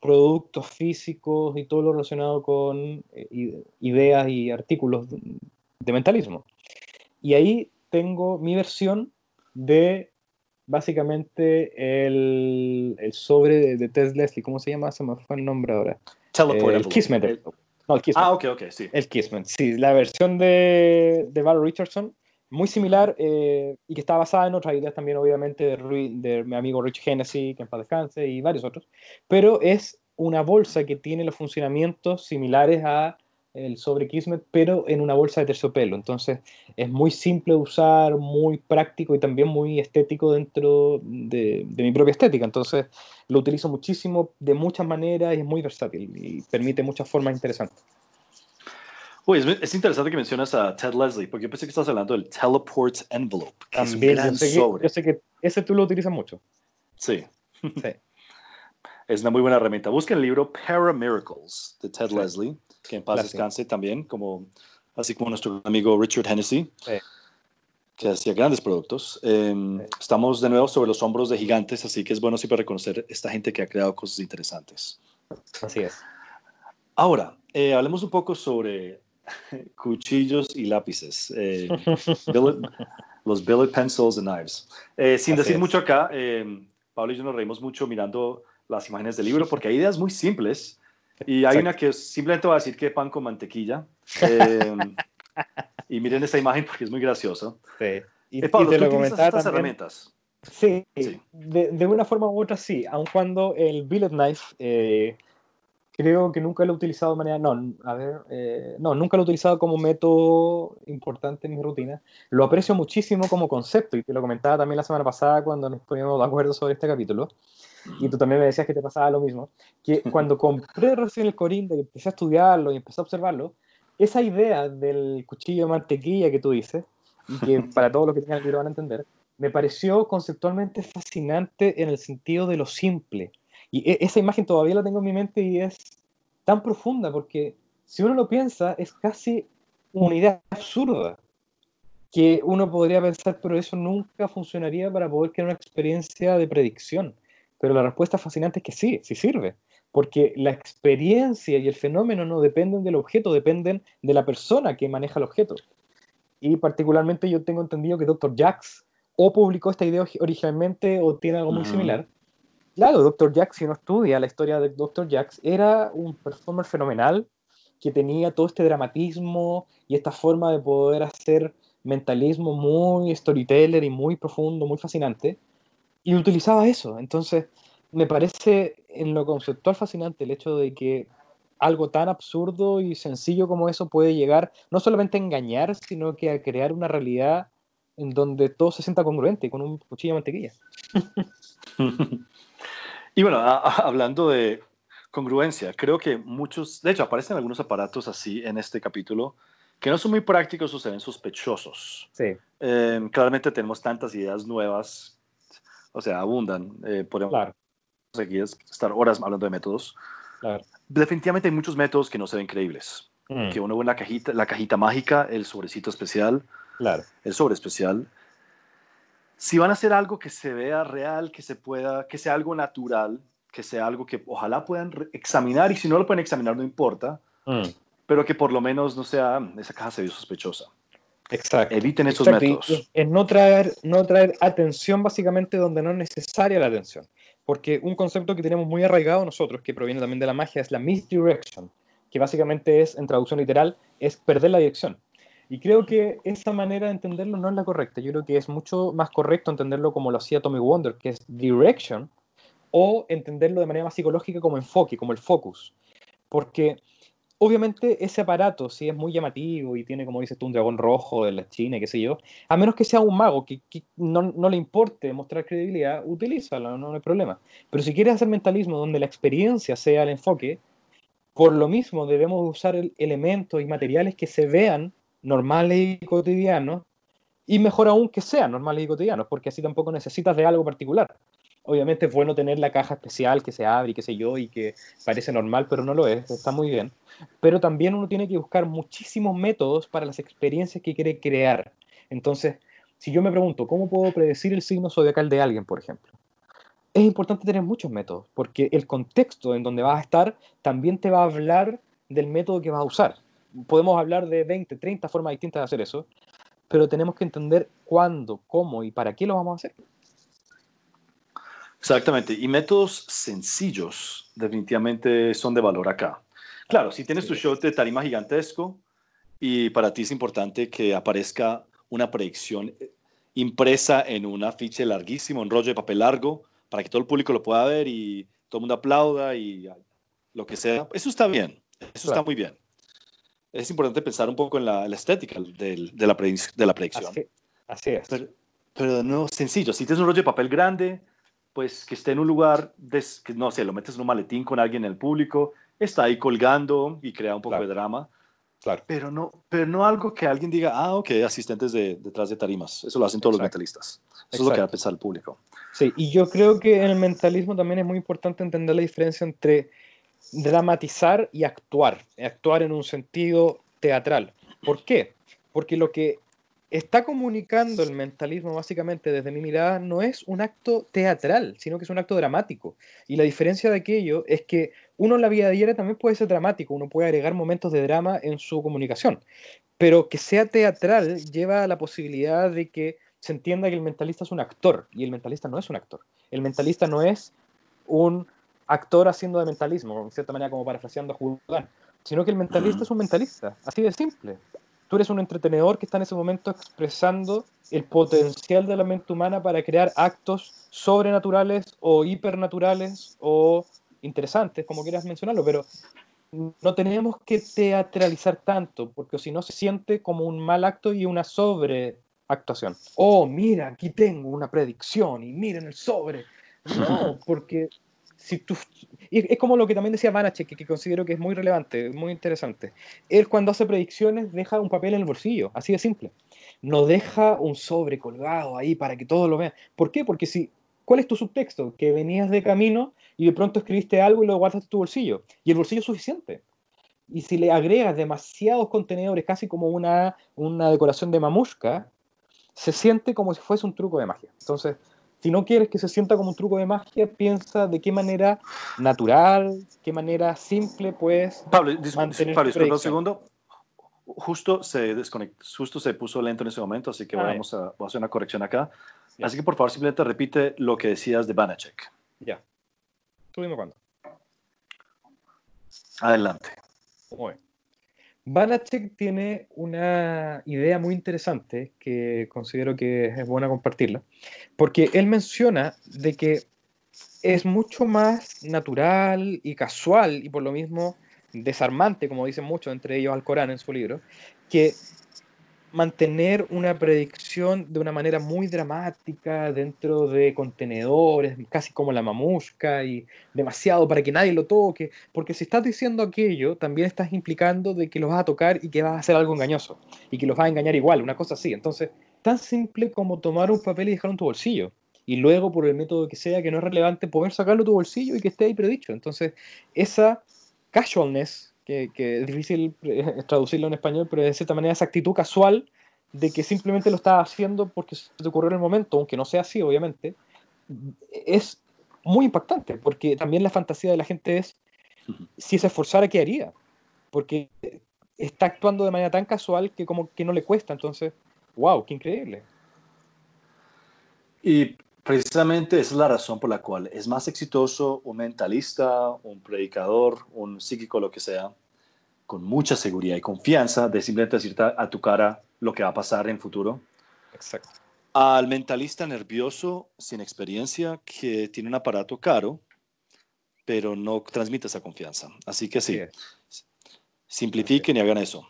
productos físicos y todo lo relacionado con eh, ideas y artículos de mentalismo. Y ahí tengo mi versión de básicamente el, el sobre de, de, Tess Leslie, ¿cómo se llama? Se me fue el nombre ahora. Teleport. Eh, el Kismet. No, el Kismet. Ah, ok, ok, sí. El Kismet, sí. La versión de, de Val Richardson, muy similar eh, y que está basada en otras ideas también, obviamente, de, de mi amigo Rich Hennessy, que en paz descanse, y varios otros. Pero es una bolsa que tiene los funcionamientos similares a el sobre Kismet, pero en una bolsa de terciopelo. Entonces es muy simple de usar, muy práctico y también muy estético dentro de, mi propia estética. Entonces lo utilizo muchísimo de muchas maneras y es muy versátil y permite muchas formas interesantes. Uy, es, es, interesante que mencionas a Ted Leslie, porque yo pensé que estabas hablando del Teleport Envelope. Que También, es un gran yo, sé sobre. Que, yo sé que ese tú lo utilizas mucho. Sí. sí. [laughs] es una muy buena herramienta. Busca el libro Para Miracles de Ted sí. Leslie, que en paz descanse también, como, así como nuestro amigo Richard Hennessy. Sí que hacía grandes productos. Eh, estamos de nuevo sobre los hombros de gigantes, así que es bueno siempre reconocer esta gente que ha creado cosas interesantes. Así es. Ahora, eh, hablemos un poco sobre [laughs] cuchillos y lápices. Eh, billet, los billet pencils and knives. Eh, sin así decir es. mucho acá, Pablo y yo nos reímos mucho mirando las imágenes del libro porque hay ideas muy simples y hay Exacto. una que simplemente va a decir que pan con mantequilla. [laughs] Y miren esta imagen porque es muy graciosa. Sí. Y, eh, Pablo, y te lo estas también. herramientas? Sí, sí. De, de, una forma u otra sí, aun cuando el billet knife eh, creo que nunca lo he utilizado de manera, no, a ver, eh, no, nunca lo he utilizado como método importante en mi rutina. Lo aprecio muchísimo como concepto y te lo comentaba también la semana pasada cuando nos poníamos de acuerdo sobre este capítulo. Y tú también me decías que te pasaba lo mismo, que [laughs] cuando compré recién el Corinda y empecé a estudiarlo y empecé a observarlo, esa idea del cuchillo de mantequilla que tú dices, y que [laughs] para todos los que tengan el libro van a entender, me pareció conceptualmente fascinante en el sentido de lo simple. Y e, esa imagen todavía la tengo en mi mente y es tan profunda porque si uno lo piensa es casi una idea absurda que uno podría pensar, pero eso nunca funcionaría para poder crear una experiencia de predicción. Pero la respuesta fascinante es que sí, sí sirve porque la experiencia y el fenómeno no dependen del objeto, dependen de la persona que maneja el objeto. Y particularmente yo tengo entendido que Dr. Jax o publicó esta idea originalmente o tiene algo muy -huh. similar. Claro, Dr. Jax, si uno estudia la historia de Dr. Jax, era un performer fenomenal que tenía todo este dramatismo y esta forma de poder hacer mentalismo muy storyteller y muy profundo, muy fascinante, y utilizaba eso. Entonces, me parece en lo conceptual fascinante el hecho de que algo tan absurdo y sencillo como eso puede llegar no solamente a engañar, sino que a crear una realidad en donde todo se sienta congruente con un cuchillo de mantequilla. [laughs] y bueno, a, a, hablando de congruencia, creo que muchos, de hecho, aparecen algunos aparatos así en este capítulo que no son muy prácticos o se ven sospechosos. Sí. Eh, claramente tenemos tantas ideas nuevas, o sea, abundan. Eh, podemos claro estar horas hablando de métodos. Claro. Definitivamente hay muchos métodos que no se ven creíbles. Mm. Que uno ve la cajita, la cajita mágica, el sobrecito especial, claro. el sobre especial. Si van a hacer algo que se vea real, que se pueda, que sea algo natural, que sea algo que ojalá puedan examinar y si no lo pueden examinar no importa, mm. pero que por lo menos no sea esa caja se ve sospechosa. Exacto. Eviten esos Exacto. métodos. Es no traer, no traer atención básicamente donde no es necesaria la atención. Porque un concepto que tenemos muy arraigado nosotros, que proviene también de la magia, es la misdirection, que básicamente es, en traducción literal, es perder la dirección. Y creo que esa manera de entenderlo no es la correcta. Yo creo que es mucho más correcto entenderlo como lo hacía Tommy Wonder, que es direction, o entenderlo de manera más psicológica como enfoque, como el focus. Porque obviamente ese aparato, si es muy llamativo y tiene, como dices tú, un dragón rojo de la China, qué sé yo, a menos que sea un mago que, que no, no, le importe mostrar credibilidad, utilízalo, no, no hay problema. Pero si quieres hacer mentalismo donde la experiencia sea el enfoque, por lo mismo debemos usar el, elementos y materiales que se vean normales y cotidianos, y mejor aún que sean normales y cotidianos, porque así tampoco necesitas de algo particular obviamente es bueno tener la caja especial que se abre y qué sé yo, y que parece normal, pero no lo es, está muy bien. Pero también uno tiene que buscar muchísimos métodos para las experiencias que quiere crear. Entonces, si yo me pregunto, ¿cómo puedo predecir el signo zodiacal de alguien, por ejemplo? Es importante tener muchos métodos, porque el contexto en donde vas a estar también te va a hablar del método que vas a usar. Podemos hablar de 20, 30 formas distintas de hacer eso, pero tenemos que entender cuándo, cómo y para qué lo vamos a hacer. Exactamente, y métodos sencillos definitivamente son de valor acá. Claro, si tienes tu show de tarima gigantesco y para ti es importante que aparezca una predicción impresa en una ficha larguísima, un rollo de papel largo, para que todo el público lo pueda ver y todo el mundo aplauda y lo que sea, eso está bien, eso claro. está muy bien. Es importante pensar un poco en la, la estética de, de, la de, la predicción. Así, así es. Pero, pero no sencillo, si tienes un rollo de papel grande, pues que esté en un lugar, des, que no sé, lo metes en un maletín con alguien en el público, está ahí colgando y crea un poco claro. de drama. Claro. Pero no, pero no algo que alguien diga, ah, ok, asistentes de, detrás de tarimas. Eso lo hacen todos los mentalistas. Eso es lo que va a pensar el público. Sí, y yo creo que en el mentalismo también es muy importante entender la diferencia entre dramatizar y actuar. Actuar en un sentido teatral. ¿Por qué? Porque lo que está comunicando el mentalismo básicamente desde mi mirada no es un acto teatral, sino que es un acto dramático. Y la diferencia de aquello es que uno en la vida diaria también puede ser dramático, uno puede agregar momentos de drama en su comunicación, pero que sea teatral lleva a la posibilidad de que se entienda que el mentalista es un actor y el mentalista no es un actor. El mentalista no es un actor haciendo de mentalismo, en cierta manera como parafraseando a Julián, sino que el mentalista es un mentalista, así de simple. Tú eres un entretenedor que está en ese momento expresando el potencial de la mente humana para crear actos sobrenaturales o hipernaturales o interesantes, como quieras mencionarlo, pero no tenemos que teatralizar tanto, porque si no se siente como un mal acto y una sobreactuación. Oh, mira, aquí tengo una predicción y miren el sobre. No, porque es como lo que también decía Banachek, que, que, considero que es muy relevante, muy interesante. Él cuando hace predicciones deja un papel en el bolsillo, así de simple. No deja un sobre colgado ahí para que todos lo vean. ¿Por qué? Porque si, ¿cuál es tu subtexto? Que venías de camino y de pronto escribiste algo y lo guardas en tu bolsillo. Y el bolsillo es suficiente. Y si le agregas demasiados contenedores, casi como una, una decoración de mamushka, se siente como si fuese un truco de magia. Entonces, si no quieres que se sienta como un truco de magia, piensa de qué manera natural, qué manera simple puedes Pablo, mantener Pablo, disculpa un segundo. Justo se desconectó, justo se puso lento en ese momento, así que vamos a, hacer una corrección acá. Así que por favor, simplemente repite lo que decías de Banachek. Ya. Tú dime cuándo. Adelante. Muy bien. Banachek tiene una idea muy interesante que considero que es buena compartirla, porque él menciona de que es mucho más natural y casual y por lo mismo desarmante, como dicen muchos, entre ellos al Corán en su libro, que mantener una predicción de una manera muy dramática dentro de contenedores, casi como la mamusca y demasiado para que nadie lo toque, porque si estás diciendo aquello, también estás implicando de que los vas a tocar y que vas a hacer algo engañoso y que los vas a engañar igual, una cosa así. Entonces, tan simple como tomar un papel y dejarlo en tu bolsillo y luego por el método que sea que no es relevante poder sacarlo de tu bolsillo y que esté ahí predicho. Entonces, esa casualness que, es difícil [laughs] traducirlo en español, pero de cierta manera esa actitud casual de que simplemente lo estás haciendo porque se te ocurrió en el momento, aunque no sea así, obviamente, es muy impactante, porque también la fantasía de la gente es, si se esforzara, ¿qué haría? Porque está actuando de manera tan casual que como que no le cuesta, entonces, wow, qué increíble. Y Precisamente esa es la razón por la cual es más exitoso un mentalista, un predicador, un psíquico, lo que sea, con mucha seguridad y confianza de simplemente decirte a tu cara lo que va a pasar en futuro. Exacto. Al mentalista nervioso, sin experiencia, que tiene un aparato caro, pero no transmite esa confianza. Así que sí, simplifiquen y hagan eso.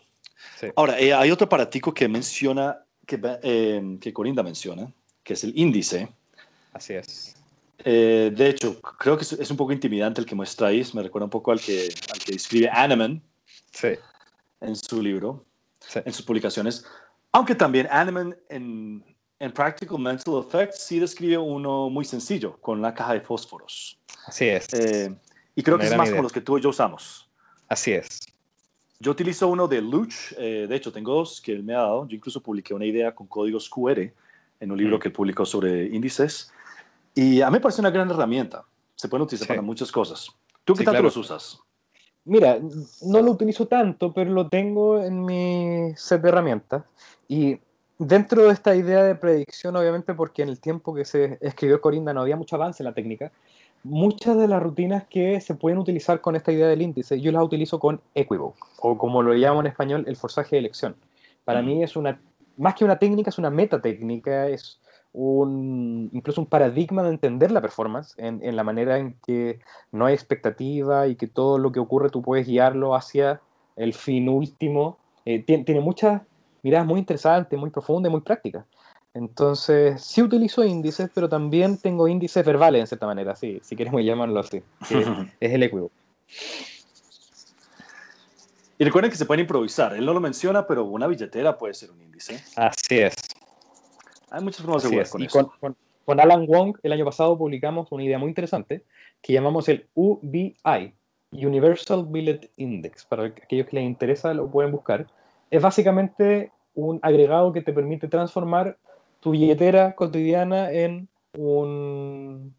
Ahora, eh, hay otro aparatico que menciona, que, eh, que Corinda menciona, que es el índice Así es. Eh, de hecho, creo que es, un poco intimidante el que muestráis. Me recuerda un poco al que, al que describe Anneman sí. en su libro, en sus publicaciones. Aunque también Anneman en, en Practical Mental Effects sí describe uno muy sencillo, con la caja de fósforos. Así es. Eh, y creo que es más como los que tú y yo usamos. Así es. Yo utilizo uno de Luch, eh, de hecho tengo dos que él me ha dado. Yo incluso publiqué una idea con códigos QR en un libro mm. que él publicó sobre índices. Y a mí me parece una gran herramienta. Se puede utilizar para muchas cosas. ¿Tú qué tanto los usas? Mira, no lo utilizo tanto, pero lo tengo en mi set de herramientas. Y dentro de esta idea de predicción, obviamente porque en el tiempo que se escribió Corinda no había mucho avance en la técnica, muchas de las rutinas que se pueden utilizar con esta idea del índice, yo las utilizo con Equivoke, o como lo llamo en español, el forzaje de elección. Para mí es una, más que una técnica, es una metatécnica, es un, incluso un paradigma de entender la performance en, en, la manera en que no hay expectativa y que todo lo que ocurre tú puedes guiarlo hacia el fin último. Eh, tiene, tiene, muchas miradas muy interesantes, muy profundas, muy prácticas. Entonces, sí utilizo índices, pero también tengo índices verbales en cierta manera, sí, si queremos llamarlo así, [laughs] es el equivoco. Y recuerden que se pueden improvisar. Él no lo menciona, pero una billetera puede ser un índice. Así es. Hay muchas formas de jugar con y eso. Con, con, Alan Wong, el año pasado publicamos una idea muy interesante que llamamos el UBI, Universal Billet Index. Para aquellos que les interesa, lo pueden buscar. Es básicamente un agregado que te permite transformar tu billetera cotidiana en un,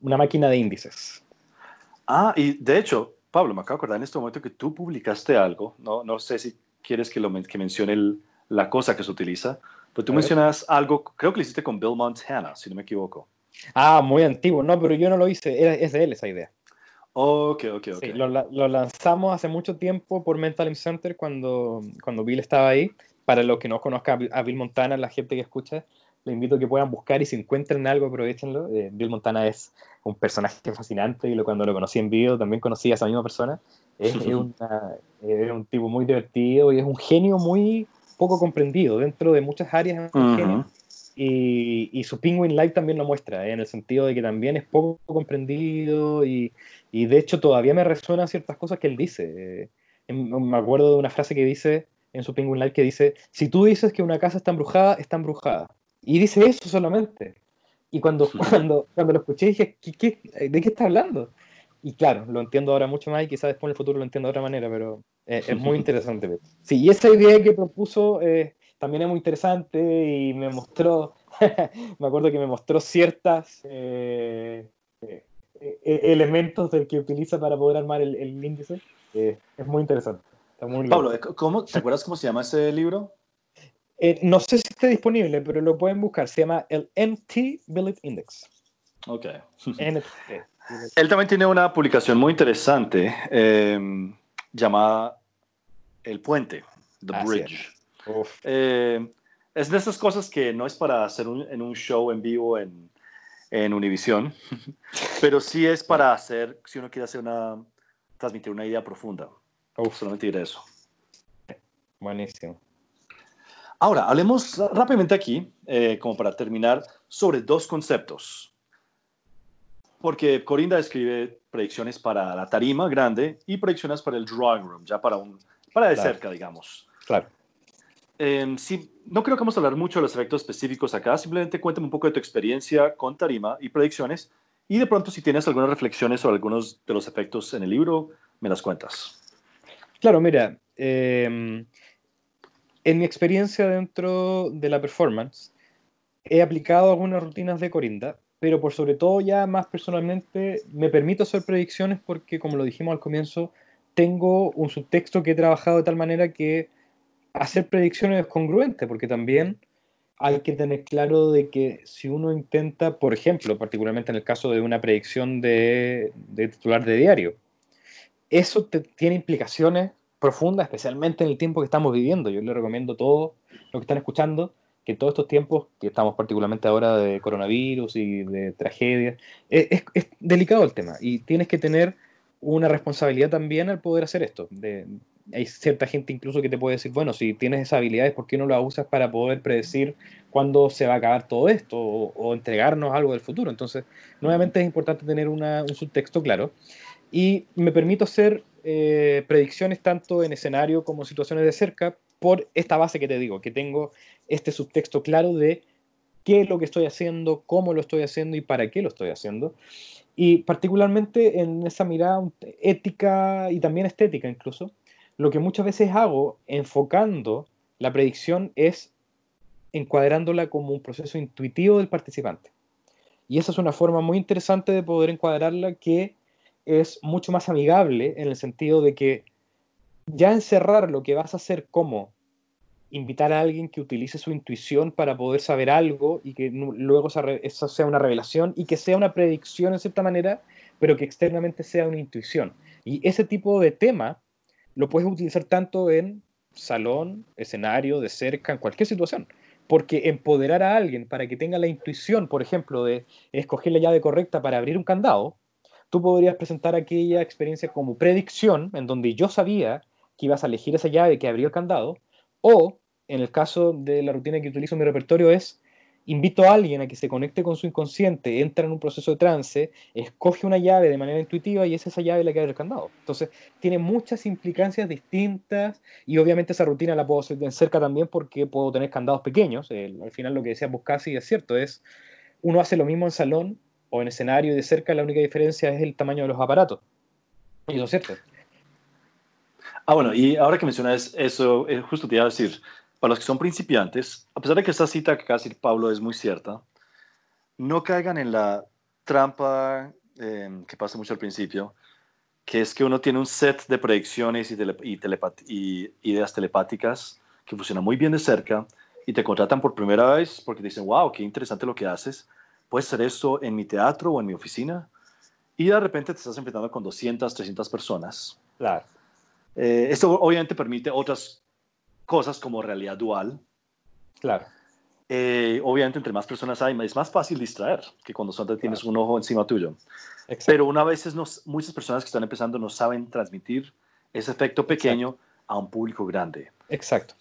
una máquina de índices. Ah, y de hecho, Pablo, me acabo de acordar en este momento que tú publicaste algo, no, no sé si quieres que, lo, que mencione el, la cosa que se utiliza, pero tú mencionas algo, creo que lo hiciste con Bill Montana, si no me equivoco. Ah, muy antiguo, no, pero yo no lo hice, es de él esa idea. Ok, ok, ok. Sí, lo, lo, lanzamos hace mucho tiempo por Mental Center cuando, cuando Bill estaba ahí. Para los que no conozcan a Bill Montana, la gente que escucha, les invito a que puedan buscar y si encuentran algo, aprovechenlo. Eh, Bill Montana es un personaje fascinante y lo, cuando lo conocí en vivo también conocí a esa misma persona. Es, [laughs] es, una, es, un tipo muy divertido y es un genio muy poco comprendido dentro de muchas áreas. Uh -huh. y, y, su Penguin Live también lo muestra, ¿eh? en el sentido de que también es poco comprendido y, y de hecho todavía me resuenan ciertas cosas que él dice. Eh, me acuerdo de una frase que dice en su Penguin Live que dice, si tú dices que una casa está embrujada, está embrujada. Y dice eso solamente. Y cuando, [laughs] cuando, cuando lo escuché dije, ¿qué, qué, de qué está hablando? Y claro, lo entiendo ahora mucho más y quizás después en el futuro lo entiendo de otra manera, pero eh, es muy [laughs] interesante. Sí, y esa idea que propuso eh, también es muy interesante y me mostró, [laughs] me acuerdo que me mostró ciertas eh, elementos del que utiliza para poder armar el, el índice. es muy interesante. Muy Pablo, ¿cómo, ¿te acuerdas cómo se llama ese libro? Eh, no sé si está disponible, pero lo pueden buscar. Se llama el NT Billet Index. Ok. NT. [laughs] Él también tiene una publicación muy interesante eh, llamada El Puente, The Bridge. Es. Eh, es de esas cosas que no es para hacer un, en un show en vivo en, en Univision, [laughs] pero sí es para hacer, si uno quiere hacer una, transmitir una idea profunda. Uf, solamente diré eso. Buenísimo. Ahora, hablemos rápidamente aquí, eh, como para terminar, sobre dos conceptos. Porque Corinda escribe predicciones para la tarima grande y predicciones para el drawing room, ya para, un, para de claro. cerca, digamos. Claro. Eh, sí, no creo que vamos a hablar mucho de los efectos específicos acá, simplemente cuéntame un poco de tu experiencia con tarima y predicciones y de pronto si tienes algunas reflexiones sobre algunos de los efectos en el libro, me las cuentas. Claro, mira, eh, en mi experiencia dentro de la performance, he aplicado algunas rutinas de Corinda, pero por sobre todo ya más personalmente me permito hacer predicciones porque, como lo dijimos al comienzo, tengo un subtexto que he trabajado de tal manera que hacer predicciones es congruente, porque también hay que tener claro de que si uno intenta, por ejemplo, particularmente en el caso de una predicción de, titular de diario, eso tiene implicaciones profundas, especialmente en el tiempo que estamos viviendo. Yo les recomiendo a todos los que están escuchando que en todos estos tiempos, que estamos particularmente ahora de coronavirus y de tragedias, es, es, delicado el tema y tienes que tener una responsabilidad también al poder hacer esto. De, hay cierta gente incluso que te puede decir, bueno, si tienes esas habilidades, ¿por qué no las usas para poder predecir cuándo se va a acabar todo esto o, o entregarnos algo del futuro? Entonces, nuevamente es importante tener una, un subtexto claro y me permito hacer eh, predicciones tanto en escenario como situaciones de cerca por esta base que te digo, que tengo este subtexto claro de qué es lo que estoy haciendo, cómo lo estoy haciendo y para qué lo estoy haciendo. Y particularmente en esa mirada ética y también estética incluso, lo que muchas veces hago enfocando la predicción es encuadrándola como un proceso intuitivo del participante. Y esa es una forma muy interesante de poder encuadrarla que es mucho más amigable en el sentido de que ya encerrar lo que vas a hacer como invitar a alguien que utilice su intuición para poder saber algo y que luego eso sea una revelación y que sea una predicción en cierta manera, pero que externamente sea una intuición. Y ese tipo de tema lo puedes utilizar tanto en salón, escenario, de cerca, en cualquier situación. Porque empoderar a alguien para que tenga la intuición, por ejemplo, de escoger la llave correcta para abrir un candado, tú podrías presentar aquella experiencia como predicción, en donde yo sabía que ibas a elegir esa llave que abrió el candado, o en el caso de la rutina que utilizo en mi repertorio es, invito a alguien a que se conecte con su inconsciente, entra en un proceso de trance, escoge una llave de manera intuitiva y es esa llave la que abre el candado. Entonces, tiene muchas implicancias distintas y obviamente esa rutina la puedo hacer de cerca también porque puedo tener candados pequeños. al final lo que decía casi es cierto, es uno hace lo mismo en salón o en escenario y de cerca, la única diferencia es el tamaño de los aparatos. Y eso es cierto. Ah, bueno, y ahora que mencionas eso, eh, justo te iba a decir, para los que son principiantes, a pesar de que esta cita que casi Pablo es muy cierta, no caigan en la trampa em, que pasa mucho al principio, que es que uno tiene un set de predicciones y, y, ideas telepáticas que funcionan muy bien de cerca y te contratan por primera vez porque dicen, wow, qué interesante lo que haces, puedes hacer esto en mi teatro o en mi oficina. Y de repente te estás enfrentando con 200, 300 personas. Claro. Eh, esto obviamente permite otras cosas como realidad dual. Claro. Eh, obviamente, entre más personas hay, es más fácil distraer que cuando solo tienes un ojo encima tuyo. Pero una vez muchas personas que están empezando no saben transmitir ese efecto pequeño a un público grande. Exacto.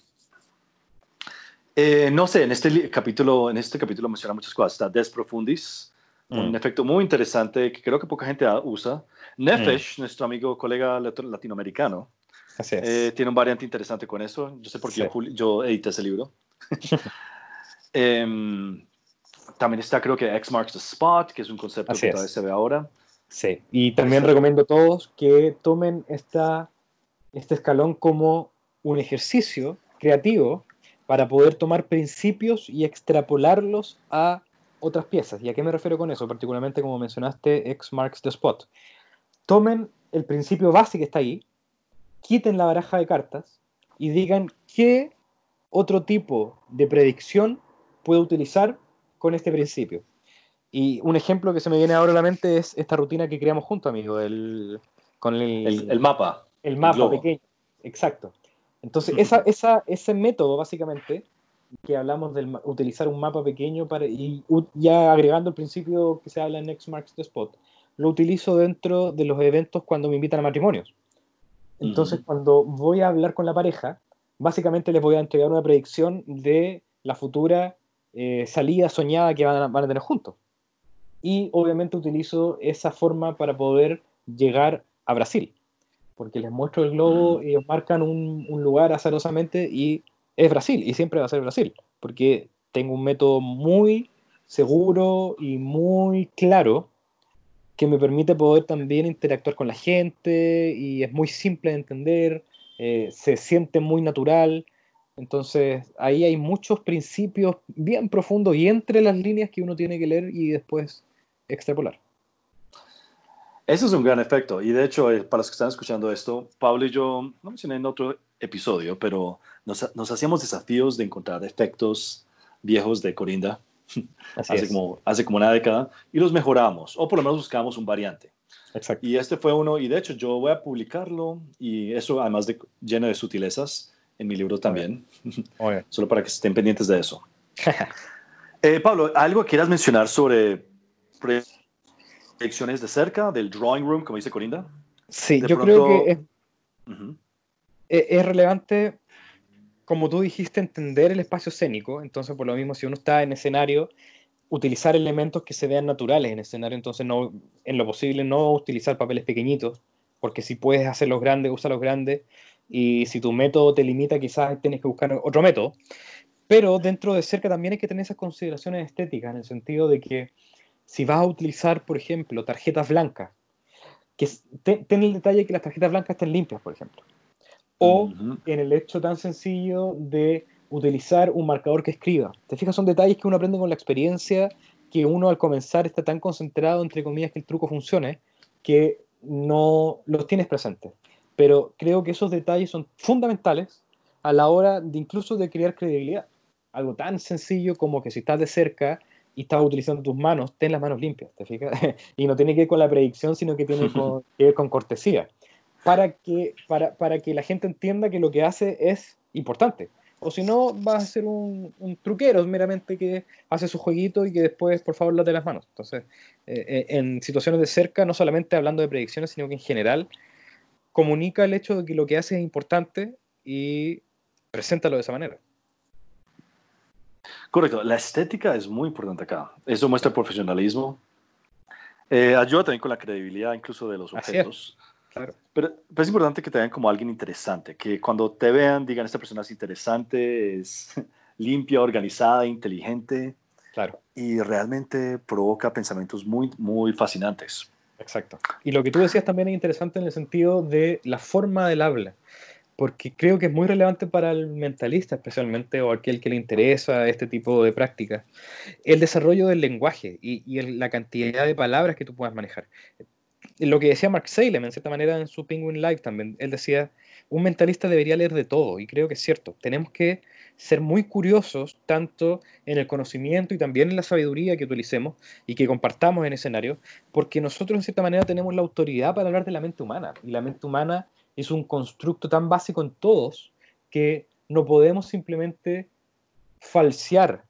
Eh, no sé, en este capítulo, en este capítulo menciona muchas cosas. Está Des Profundis, un mm. efecto muy interesante que creo que poca gente usa. Nefesh, mm. nuestro amigo, colega latinoamericano, eh, tiene un variante interesante con eso. Yo sé por qué yo, edité ese libro. [laughs] Em, también está, creo que X marks the spot, que es un concepto que todavía se ve ahora. Sí, y también recomiendo a todos que tomen esta, este escalón como un ejercicio creativo para poder tomar principios y extrapolarlos a otras piezas. ¿Y a qué me refiero con eso? Particularmente, como mencionaste, X marks the spot. Tomen el principio básico que está ahí, quiten la baraja de cartas y digan qué otro tipo de predicción puedo utilizar con este principio. Y un ejemplo que se me viene ahora a la mente es esta rutina que creamos juntos, amigo, el, con el, el, mapa. El mapa pequeño. Exacto. Entonces, esa, esa, ese método, básicamente, que hablamos de utilizar un mapa pequeño para, y ya agregando el principio que se habla en Next Marks the Spot, lo utilizo dentro de los eventos cuando me invitan a matrimonios. Entonces, cuando voy a hablar con la pareja, básicamente les voy a entregar una predicción de la futura eh, salida soñada que van a, tener juntos. Y obviamente utilizo esa forma para poder llegar a Brasil, porque les muestro el globo, y ellos marcan un, un lugar azarosamente y es Brasil, y siempre va a ser Brasil, porque tengo un método muy seguro y muy claro que me permite poder también interactuar con la gente y es muy simple de entender, eh, se siente muy natural. Entonces ahí hay muchos principios bien profundos y entre las líneas que uno tiene que leer y después extrapolar. Eso es un gran efecto. Y de hecho, eh, para los que están escuchando esto, Pablo y yo, no mencioné en otro episodio, pero nos hacíamos desafíos de encontrar efectos viejos de Corinda hace, como, hace como una década, y los mejoramos, o por lo menos buscamos un variante. Exacto. Y este fue uno, y de hecho yo voy a publicarlo, y eso además de lleno de sutilezas en mi libro también, [laughs] solo para que estén pendientes de eso. [laughs] eh, Pablo, ¿algo quieras mencionar sobre proyecciones de cerca, del drawing room, como dice Corinda? Sí, yo creo que es, e-, es relevante como tú dijiste, entender el espacio escénico. Entonces, por lo mismo, si uno está en escenario, utilizar elementos que se vean naturales en escenario. Entonces, no, en lo posible, no utilizar papeles pequeñitos, porque si puedes hacerlos grandes, usa los grandes. Y si tu método te limita, quizás tienes que buscar otro método. Pero dentro de cerca también hay que tener esas consideraciones estéticas, en el sentido de que si vas a utilizar, por ejemplo, tarjetas blancas, que ten el detalle que las tarjetas blancas estén limpias, por ejemplo o en el hecho tan sencillo de utilizar un marcador que escriba. Te fijas, son detalles que uno aprende con la experiencia, que uno al comenzar está tan concentrado, entre comillas, que el truco funcione, que no los tienes presentes. Pero creo que esos detalles son fundamentales a la hora de incluso de crear credibilidad. Algo tan sencillo como que si estás de cerca y estás utilizando tus manos, ten las manos limpias, ¿te fijas? [laughs] y no tiene que ver con la predicción, sino que tiene [laughs] que ver con cortesía para que, para, para que la gente entienda que lo que hace es importante. O si no, vas a ser un, un, truquero meramente que hace su jueguito y que después, por favor, late las manos. Entonces, eh, eh, en situaciones de cerca, no solamente hablando de predicciones, sino que en general, comunica el hecho de que lo que hace es importante y preséntalo de esa manera. Correcto, la estética es muy importante acá. Eso muestra profesionalismo. Eh, ayuda también con la credibilidad incluso de los objetos. Claro. Pero, pero, es importante que te vean como alguien interesante, que cuando te vean digan, esta persona es interesante, es [laughs] limpia, organizada, inteligente. Claro. Y realmente provoca pensamientos muy, muy fascinantes. Exacto. Y lo que tú decías también es interesante en el sentido de la forma del habla porque creo que es muy relevante para el mentalista especialmente o aquel que le interesa este tipo de prácticas, el desarrollo del lenguaje y, la cantidad de palabras que tú puedas manejar. Lo que decía Mark Salem, en cierta manera, en su Penguin Live también, él decía, un mentalista debería leer de todo, y creo que es cierto, tenemos que ser muy curiosos tanto en el conocimiento y también en la sabiduría que utilicemos y que compartamos en escenario, porque nosotros en cierta manera tenemos la autoridad para hablar de la mente humana, y la mente humana es un constructo tan básico en todos que no podemos simplemente falsear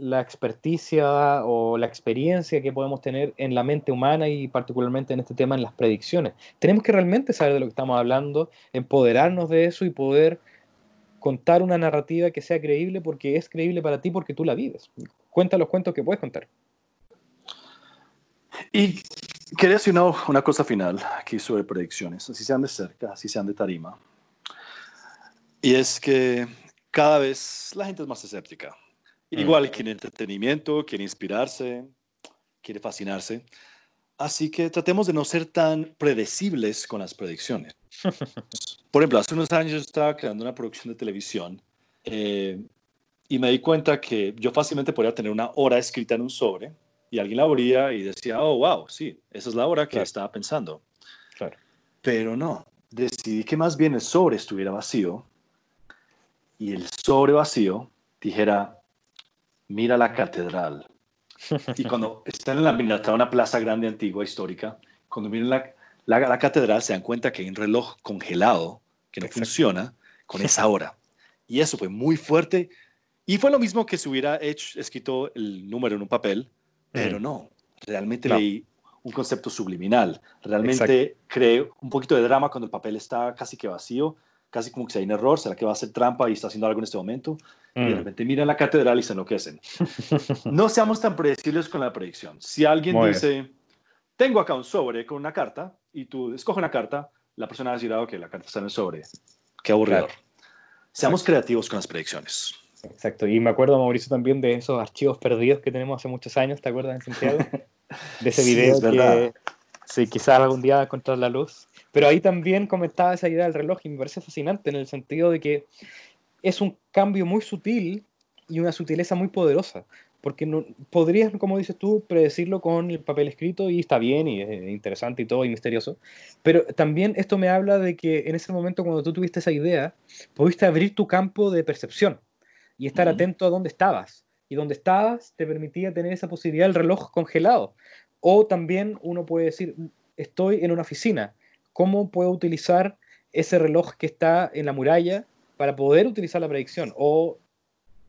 la experticia o la experiencia que podemos tener en la mente humana y particularmente en este tema en las predicciones. Tenemos que realmente saber de lo que estamos hablando, empoderarnos de eso y poder contar una narrativa que sea creíble porque es creíble para ti porque tú la vives. Cuenta los cuentos que puedes contar. Y Quería decir una, una, cosa final aquí sobre predicciones, así sean de cerca, así sean de tarima. Y es que cada vez la gente es más escéptica. Igual mm. quiere entretenimiento, quiere inspirarse, quiere fascinarse. Así que tratemos de no ser tan predecibles con las predicciones. [laughs] Por ejemplo, hace unos años yo estaba creando una producción de televisión eh, y me di cuenta que yo fácilmente podría tener una hora escrita en un sobre y alguien la abría y decía, oh, wow, sí, esa es la hora que estaba pensando. Claro. Pero no, decidí que más bien el sobre estuviera vacío y el sobre vacío dijera, mira la catedral. y cuando están en la mirada una plaza grande, antigua, histórica, cuando miran la, la, catedral se dan cuenta que hay un reloj congelado que no funciona con esa hora. Y eso fue muy fuerte. Y fue lo mismo que si hubiera hecho, escrito el número en un papel pero no, realmente leí un concepto subliminal. Realmente creé un poquito de drama cuando el papel está casi que vacío, casi como que si hay un error, será que va a ser trampa y está haciendo algo en este momento. Y de mm. repente miran la catedral y se enloquecen. [laughs] no seamos tan predecibles con la predicción. Si alguien dice, tengo acá un sobre con una carta, y tú escoges una carta, la persona va a decir, ah, ok, la carta está en el sobre. Qué aburridor. Seamos creativos con las predicciones. Exacto, y me acuerdo, Mauricio, también de esos archivos perdidos que tenemos hace muchos años, ¿te acuerdas, en Santiago? [laughs] De ese video que sí, quizás algún día encontrar la luz. Pero ahí también comentaba esa idea del reloj y me parece fascinante en el sentido de que es un cambio muy sutil y una sutileza muy poderosa. Porque no, podrías, como dices tú, predecirlo con el papel escrito y está bien y es interesante y todo y misterioso. Pero también esto me habla de que en ese momento cuando tú tuviste esa idea, pudiste abrir tu campo de percepción y estar atento a dónde estabas. Y dónde estabas te permitía tener esa posibilidad del reloj congelado. O también uno puede decir, estoy en una oficina, ¿cómo puedo utilizar ese reloj que está en la muralla para poder utilizar la predicción? O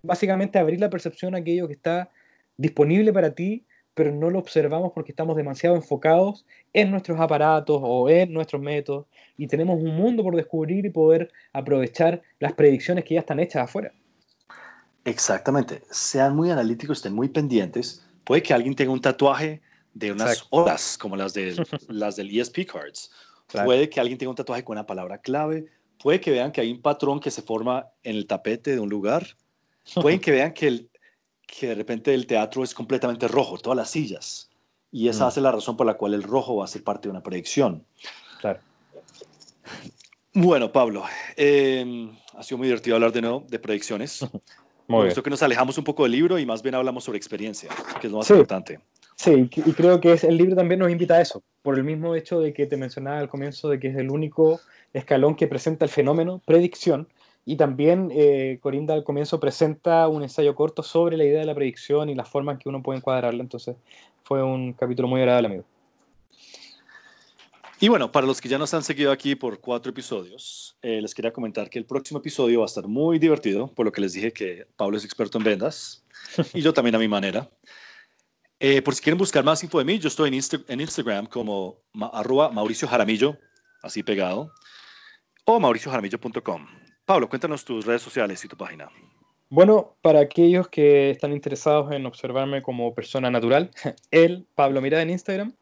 básicamente abrir la percepción a aquello que está disponible para ti, pero no lo observamos porque estamos demasiado enfocados en nuestros aparatos o en nuestros métodos y tenemos un mundo por descubrir y poder aprovechar las predicciones que ya están hechas afuera. Exactamente. Sean muy analíticos, estén muy pendientes. Puede que alguien tenga un tatuaje de unas horas, como las, de, [laughs] las del ESP Cards. Puede que alguien tenga un tatuaje con una palabra clave. Puede que vean que hay un patrón que se forma en el tapete de un lugar. [laughs] Pueden que vean que, el, que de repente el teatro es completamente rojo, todas las sillas. Y esa mm. la razón por la cual el rojo va a ser parte de una predicción. Claro. Bueno, Pablo, em, ha sido muy divertido hablar de nuevo de predicciones. [laughs] Muy que nos alejamos un poco del libro y más bien hablamos sobre experiencia, que es lo más importante. Sí, y creo que el libro también nos invita a eso, por el mismo hecho de que te mencionaba al comienzo de que es el único escalón que presenta el fenómeno, predicción, y también eh, Corinda al comienzo presenta un ensayo corto sobre la idea de la predicción y las formas que uno puede encuadrarla, entonces fue un capítulo muy agradable, amigo. Y bueno, para los que ya nos han seguido aquí por cuatro episodios, eh, les quería comentar que el próximo episodio va a estar muy divertido, por lo que les dije que Pablo es experto en vendas y yo también a mi manera. Eh, por si quieren buscar más info de mí, yo estoy en, Instagram como arroba Mauricio Jaramillo, así pegado, o mauriciojaramillo.com. Pablo, cuéntanos tus redes sociales y tu página. Bueno, para aquellos que están interesados en observarme como persona natural, [laughs] el Pablo Mirada en Instagram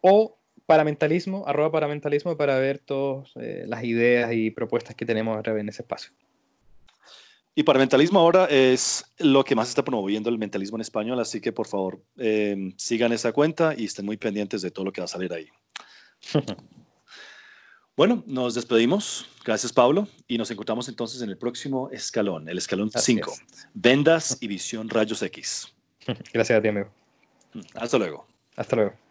o paramentalismo, arroba paramentalismo para ver todas eh, las ideas y propuestas que tenemos en ese espacio. Y paramentalismo ahora es lo que más está promoviendo el mentalismo en español, así que por favor eh, sigan esa cuenta y estén muy pendientes de todo lo que va a salir ahí. [laughs] Bueno, nos despedimos. Gracias, Pablo. Y nos encontramos entonces en el próximo escalón, el escalón 5. Vendas y visión rayos X. [laughs] Gracias a ti, amigo. Hasta luego. Hasta luego.